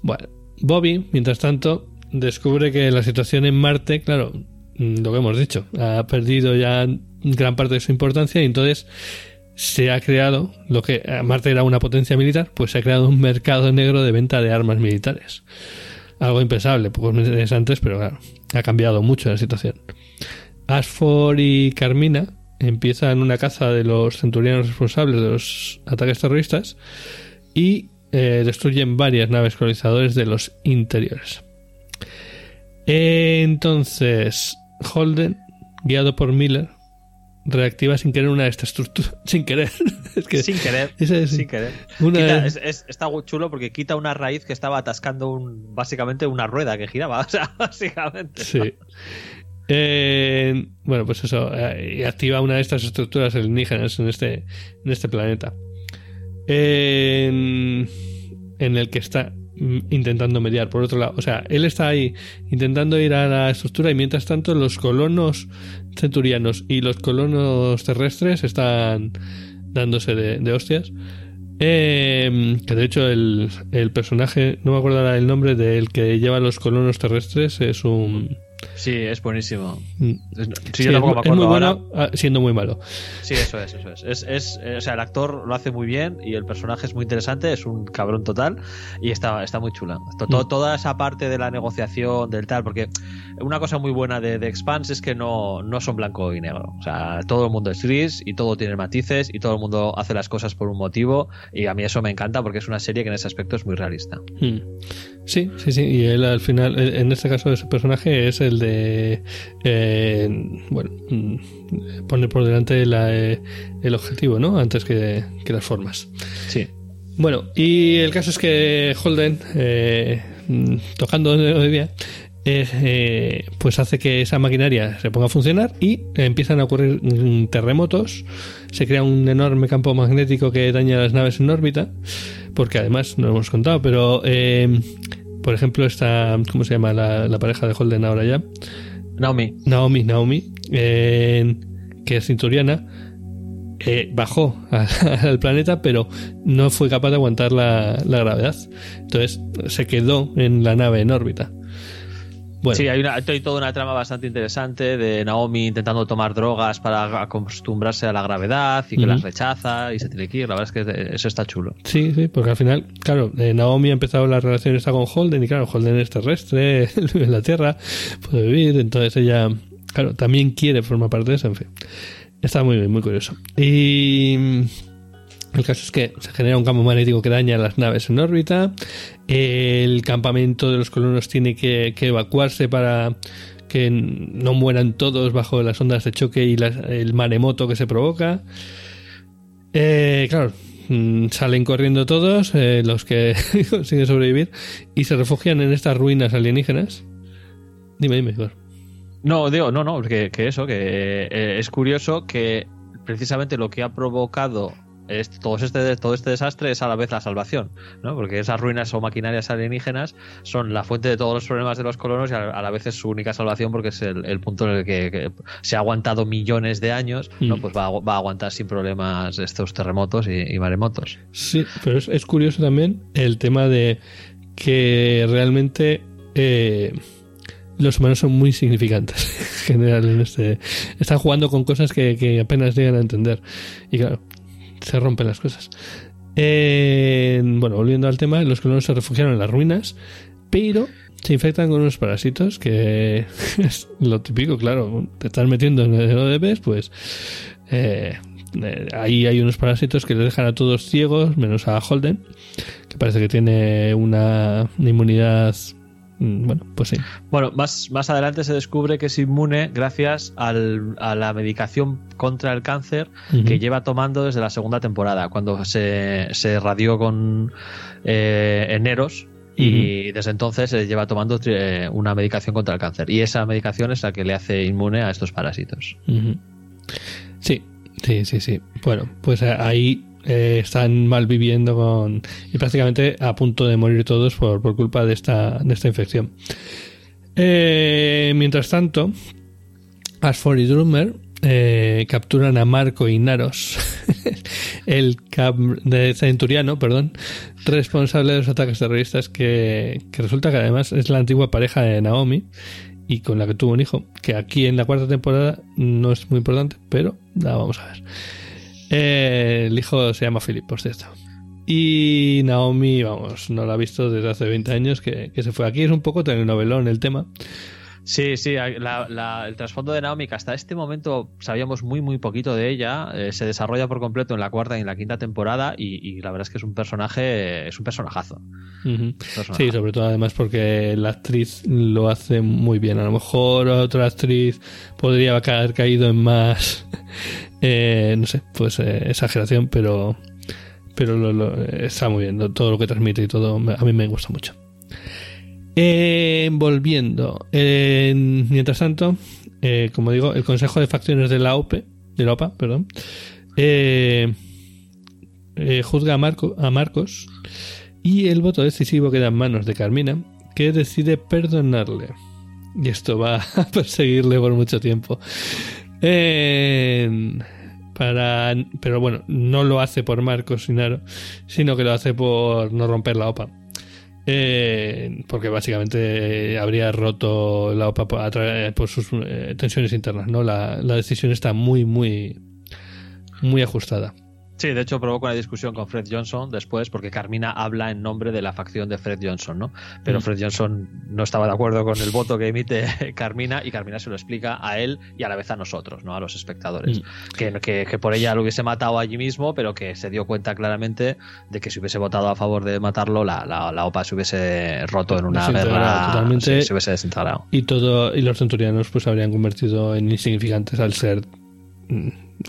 [SPEAKER 2] Bueno, Bobby, mientras tanto, descubre que la situación en Marte, claro, mm, lo que hemos dicho, ha perdido ya gran parte de su importancia y entonces se ha creado, lo que eh, Marte era una potencia militar, pues se ha creado un mercado negro de venta de armas militares. Algo impensable, pocos meses antes, pero claro, ha cambiado mucho la situación. Ashford y Carmina empiezan una caza de los centurianos responsables de los ataques terroristas y eh, destruyen varias naves colonizadores de los interiores. Entonces, Holden, guiado por Miller, reactiva sin querer una de estas estructuras. Sin querer. es que
[SPEAKER 3] sin querer.
[SPEAKER 2] esa es-
[SPEAKER 3] sin querer.
[SPEAKER 2] una
[SPEAKER 3] Quita-
[SPEAKER 2] de-
[SPEAKER 3] es- es- está chulo porque quita una raíz que estaba atascando un, básicamente una rueda que giraba. O sea, básicamente.
[SPEAKER 2] Sí. Eh, bueno, pues eso, eh, y activa una de estas estructuras alienígenas en este, en este planeta. En, en el que está intentando mediar, por otro lado. O sea, él está ahí intentando ir a la estructura y mientras tanto los colonos centurianos y los colonos terrestres están dándose de, de hostias. Eh, que de hecho el, el personaje, no me acuerdo ahora el nombre del que lleva los colonos terrestres, es un...
[SPEAKER 3] Sí, es buenísimo.
[SPEAKER 2] Mm. Sí,
[SPEAKER 3] Sí, yo
[SPEAKER 2] es,
[SPEAKER 3] tampoco me
[SPEAKER 2] es muy
[SPEAKER 3] acuerdo ahora.
[SPEAKER 2] bueno ah, siendo muy malo.
[SPEAKER 3] Sí, eso es, eso es. Es, es, eh, o sea, el actor lo hace muy bien y el personaje es muy interesante, es un cabrón total y está, está muy chula. To- to-
[SPEAKER 2] Mm.
[SPEAKER 3] Toda esa parte de la negociación, del tal, porque una cosa muy buena de, de Expanse es que no, no son blanco y negro. O sea, todo el mundo es gris y todo tiene matices y todo el mundo hace las cosas por un motivo y a mí eso me encanta porque es una serie que en ese aspecto es muy realista.
[SPEAKER 2] Mm. Sí, sí, sí. Y él al final, eh, en este caso, ese personaje es el de. eh, bueno, mm, poner por delante la, eh, el objetivo, ¿no? Antes que, que las formas.
[SPEAKER 3] Sí.
[SPEAKER 2] Bueno, y el caso es que Holden, eh, mm, tocando eh, eh, pues hace que esa maquinaria se ponga a funcionar y empiezan a ocurrir mm, terremotos, se crea un enorme campo magnético que daña las naves en órbita, porque además, no lo hemos contado, pero eh, por ejemplo, esta, ¿cómo se llama la, la pareja de Holden ahora ya?
[SPEAKER 3] Naomi.
[SPEAKER 2] Naomi, Naomi, eh, que es cinturiana, eh, bajó al planeta, pero no fue capaz de aguantar la, la gravedad. Entonces se quedó en la nave en órbita. Bueno,
[SPEAKER 3] Sí, hay, una, hay toda una trama bastante interesante de Naomi intentando tomar drogas para acostumbrarse a la gravedad y que las rechaza y se tiene que ir. La verdad es que eso está chulo.
[SPEAKER 2] sí, sí, porque al final, claro, eh, Naomi ha empezado la relación esta con Holden y claro, Holden es terrestre, vive en la Tierra, puede vivir, entonces ella, claro, también quiere formar parte de eso, en fin. Está muy bien, muy curioso. Y el caso es que se genera un campo magnético que daña las naves en órbita. El campamento de los colonos tiene que, evacuarse para que no mueran todos bajo las ondas de choque y el maremoto que se provoca. Eh, claro, mm, salen corriendo todos eh, los que consiguen sobrevivir y se refugian en estas ruinas alienígenas. Dime, dime, Igor.
[SPEAKER 3] No, digo, no, no, que, que eso, que eh, es curioso que precisamente lo que ha provocado este, todo, este, todo este desastre es a la vez la salvación, ¿no? Porque esas ruinas o maquinarias alienígenas son la fuente de todos los problemas de los colonos y a, la vez es su única salvación porque es el, punto en el que, se ha aguantado millones de años, ¿no? Mm. Pues va, a aguantar sin problemas estos terremotos y, maremotos.
[SPEAKER 2] Sí, pero es, curioso también el tema de que realmente eh, los humanos son muy significantes en general en este están jugando con cosas que, que, apenas llegan a entender y claro se rompen las cosas. bueno, volviendo al tema, los colonos se refugiaron en las ruinas, pero se infectan con unos parásitos que es lo típico, claro, te estás metiendo en el ODB, pues eh, eh, ahí hay unos parásitos que le dejan a todos ciegos, menos a Holden, que parece que tiene una inmunidad bueno, pues sí.
[SPEAKER 3] Bueno, más, más adelante se descubre que es inmune gracias al, a la medicación contra el cáncer que lleva tomando desde la segunda temporada, cuando se, se radió con eh, eneros y desde entonces se lleva tomando eh, una medicación contra el cáncer. Y esa medicación es la que le hace inmune a estos parásitos.
[SPEAKER 2] Sí, sí, sí, sí. Bueno, pues ahí eh, están mal viviendo con, y prácticamente a punto de morir todos por, por culpa de esta, de esta infección. Eh, mientras tanto, Ashford y Drummer eh, capturan a Marco Inaros, el de centuriano, perdón, responsable de los ataques terroristas, que, que resulta que además es la antigua pareja de Naomi y con la que tuvo un hijo, que aquí en la cuarta temporada no es muy importante, pero la vamos a ver. Eh, el hijo se llama Philip, por cierto. Y Naomi, vamos, no la ha visto desde hace 20 años que, se fue. Aquí es un poco telenovelón el tema.
[SPEAKER 3] Sí, sí, el trasfondo de Naomi, que hasta este momento sabíamos muy, muy poquito de ella, eh, se desarrolla por completo en la cuarta y en la quinta temporada y, la verdad es que es un personaje, es un personajazo.
[SPEAKER 2] Sí, sobre todo además porque la actriz lo hace muy bien. A lo mejor otra actriz podría haber caído en más eh, no sé, pues eh, exageración, pero pero lo, está muy bien, todo lo que transmite y todo, a mí me gusta mucho. Eh, volviendo, mientras tanto, como digo, el Consejo de Facciones de la OPE, de la OPA, perdón, juzga a, Marco, a Marcos y el voto decisivo queda en manos de Carmina, que decide perdonarle. Y esto va a perseguirle por mucho tiempo. Para, pero bueno, no lo hace por Marcos Sinaro, sino que lo hace por no romper la OPA. porque básicamente habría roto la OPA por, sus eh, tensiones internas, ¿no? La, la decisión está muy, muy, muy ajustada.
[SPEAKER 3] Sí, de hecho provoca una discusión con Fred Johnson después porque Carmina habla en nombre de la facción de Fred Johnson, ¿no? Pero mm. Fred Johnson no estaba de acuerdo con el voto que emite Carmina y Carmina se lo explica a él y a la vez a nosotros, ¿no? A los espectadores. Mm. Que, que, por ella lo hubiese matado allí mismo, pero que se dio cuenta claramente de que si hubiese votado a favor de matarlo, la, la, OPA se hubiese roto en una guerra. Totalmente. se hubiese desintegrado.
[SPEAKER 2] Y, todo, y los centurianos pues habrían convertido en insignificantes al ser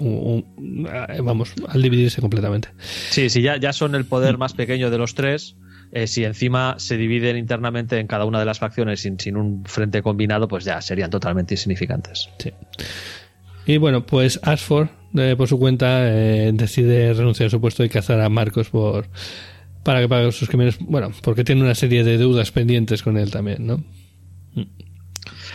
[SPEAKER 2] mm, vamos, al dividirse completamente.
[SPEAKER 3] Sí, sí, ya, ya son el poder más pequeño de los tres. Eh, si encima se dividen internamente en cada una de las facciones sin, sin un frente combinado, pues ya serían totalmente insignificantes.
[SPEAKER 2] Sí. Y bueno, pues Ashford, eh, por su cuenta, eh, decide renunciar a su puesto y cazar a Marcos por para que pague sus crímenes. Bueno, porque tiene una serie de deudas pendientes con él también, ¿no?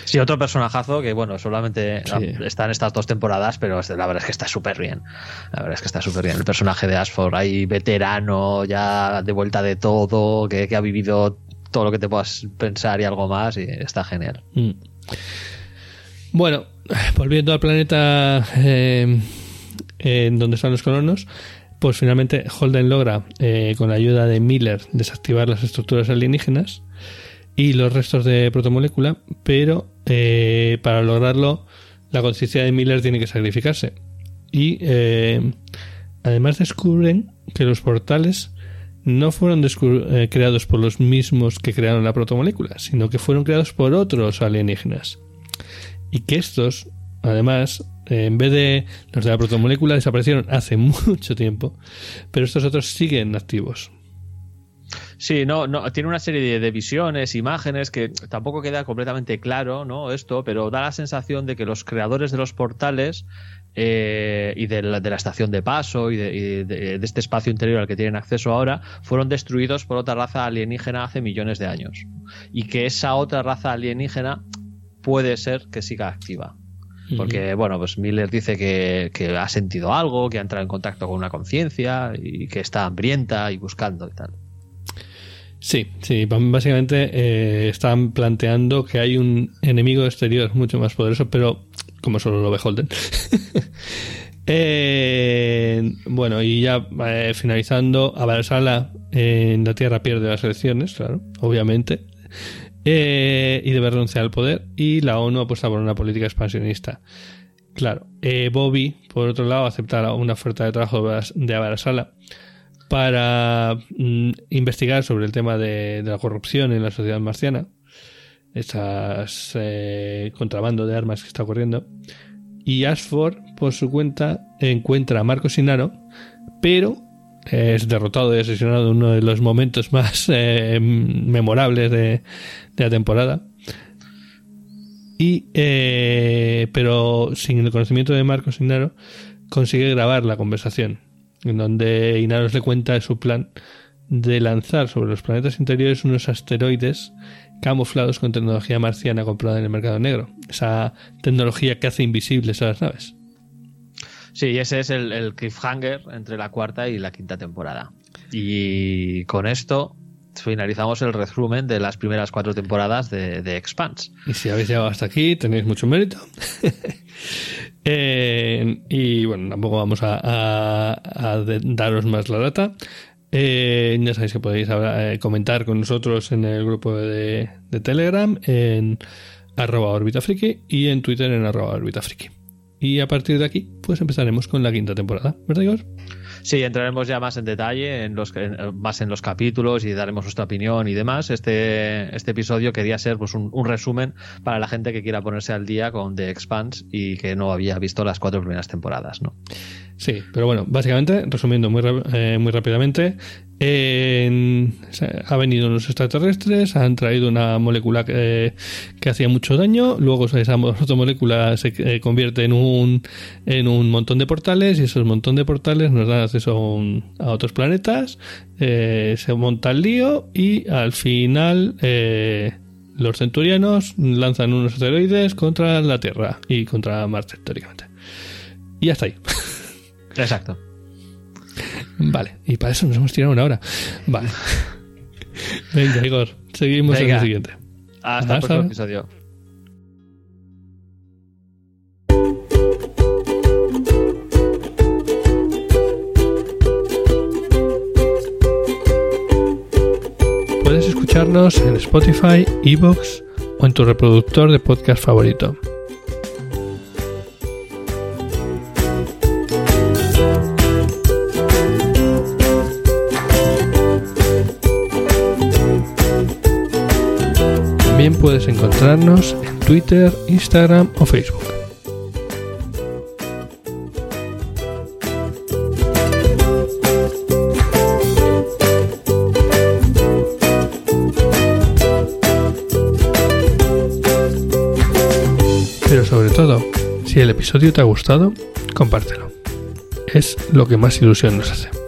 [SPEAKER 3] Sí, otro personajazo que, bueno, solamente está en estas dos temporadas, pero la verdad es que está súper bien. La verdad es que está súper bien. El personaje de Ashford, ahí veterano, ya de vuelta de todo, que, ha vivido todo lo que te puedas pensar y algo más, y está genial. Mm.
[SPEAKER 2] Bueno, volviendo al planeta eh, en donde están los colonos, pues finalmente Holden logra, eh, con la ayuda de Miller, desactivar las estructuras alienígenas y los restos de protomolécula, pero eh, para lograrlo la conciencia de Miller tiene que sacrificarse. Y eh, además descubren que los portales no fueron eh, creados por los mismos que crearon la protomolécula, sino que fueron creados por otros alienígenas. Y que estos, además, en vez de los de la protomolécula, desaparecieron hace mucho tiempo, pero estos otros siguen activos.
[SPEAKER 3] Sí, no, no, tiene una serie de, visiones, imágenes que tampoco queda completamente claro, ¿no? Esto, pero da la sensación de que los creadores de los portales eh, y de la, de la, estación de paso y, de, y de, de, este espacio interior al que tienen acceso ahora fueron destruidos por otra raza alienígena hace millones de años. Y que esa otra raza alienígena puede ser que siga activa. Porque bueno pues Miller dice que, que, ha sentido algo que ha entrado en contacto con una conciencia y que está hambrienta y buscando y tal
[SPEAKER 2] Sí, sí, básicamente eh, están planteando que hay un enemigo exterior mucho más poderoso, pero como solo lo ve Holden. eh, bueno, y ya eh, finalizando, Abarasala en la Tierra pierde las elecciones, claro, obviamente, eh, y debe renunciar al poder, y la ONU apuesta por una política expansionista. Claro, eh, Bobby, por otro lado, acepta una oferta de trabajo de Abarasala para mm, investigar sobre el tema de, la corrupción en la sociedad marciana, esas eh, contrabando de armas que está ocurriendo. Y Ashford, por su cuenta, encuentra a Marco Sinaro, pero es derrotado y asesinado en uno de los momentos más eh, memorables de, de, la temporada. Y, eh, pero sin el conocimiento de Marco Sinaro, consigue grabar la conversación en donde Inaros le cuenta su plan de lanzar sobre los planetas interiores unos asteroides camuflados con tecnología marciana comprada en el mercado negro. Esa tecnología que hace invisibles a las naves.
[SPEAKER 3] Sí, ese es el cliffhanger entre la cuarta y la quinta temporada. Y con esto finalizamos el resumen de las primeras cuatro temporadas de, de Expanse.
[SPEAKER 2] Y si habéis llegado hasta aquí, tenéis mucho mérito. eh, y bueno, tampoco vamos a, a, a daros más la data. Eh, ya sabéis que podéis eh, comentar con nosotros en el grupo de, de Telegram, en arroba orbitafriki y en Twitter en arroba orbitafriki. Y a partir de aquí, pues empezaremos con la quinta temporada, ¿verdad, Igor?
[SPEAKER 3] Sí, entraremos ya más en detalle, en los, en, más en los capítulos y daremos nuestra opinión y demás. Este, este episodio quería ser pues, un, un, resumen para la gente que quiera ponerse al día con The Expanse y que no había visto las cuatro primeras temporadas, ¿no?
[SPEAKER 2] Sí, pero bueno, básicamente, resumiendo muy, eh, muy rápidamente, eh, ha venido unos extraterrestres, han traído una molécula que, que hacía mucho daño, luego esa otra molécula se eh, convierte en un, en un montón de portales y esos montón de portales nos dan acceso a, un, a otros planetas, eh, se monta el lío y al final los centurianos lanzan unos asteroides contra la Tierra y contra Marte, teóricamente. Y hasta ahí.
[SPEAKER 3] Exacto.
[SPEAKER 2] Vale, y para eso nos hemos tirado una hora. Vale. Venga, Igor, seguimos Venga. en el siguiente.
[SPEAKER 3] Hasta, Hasta el próximo episodio.
[SPEAKER 2] Puedes escucharnos en Spotify, Evox o en tu reproductor de podcast favorito. Encontrarnos en Twitter, Instagram o Facebook. Pero sobre todo, si el episodio te ha gustado, compártelo. Es lo que más ilusión nos hace.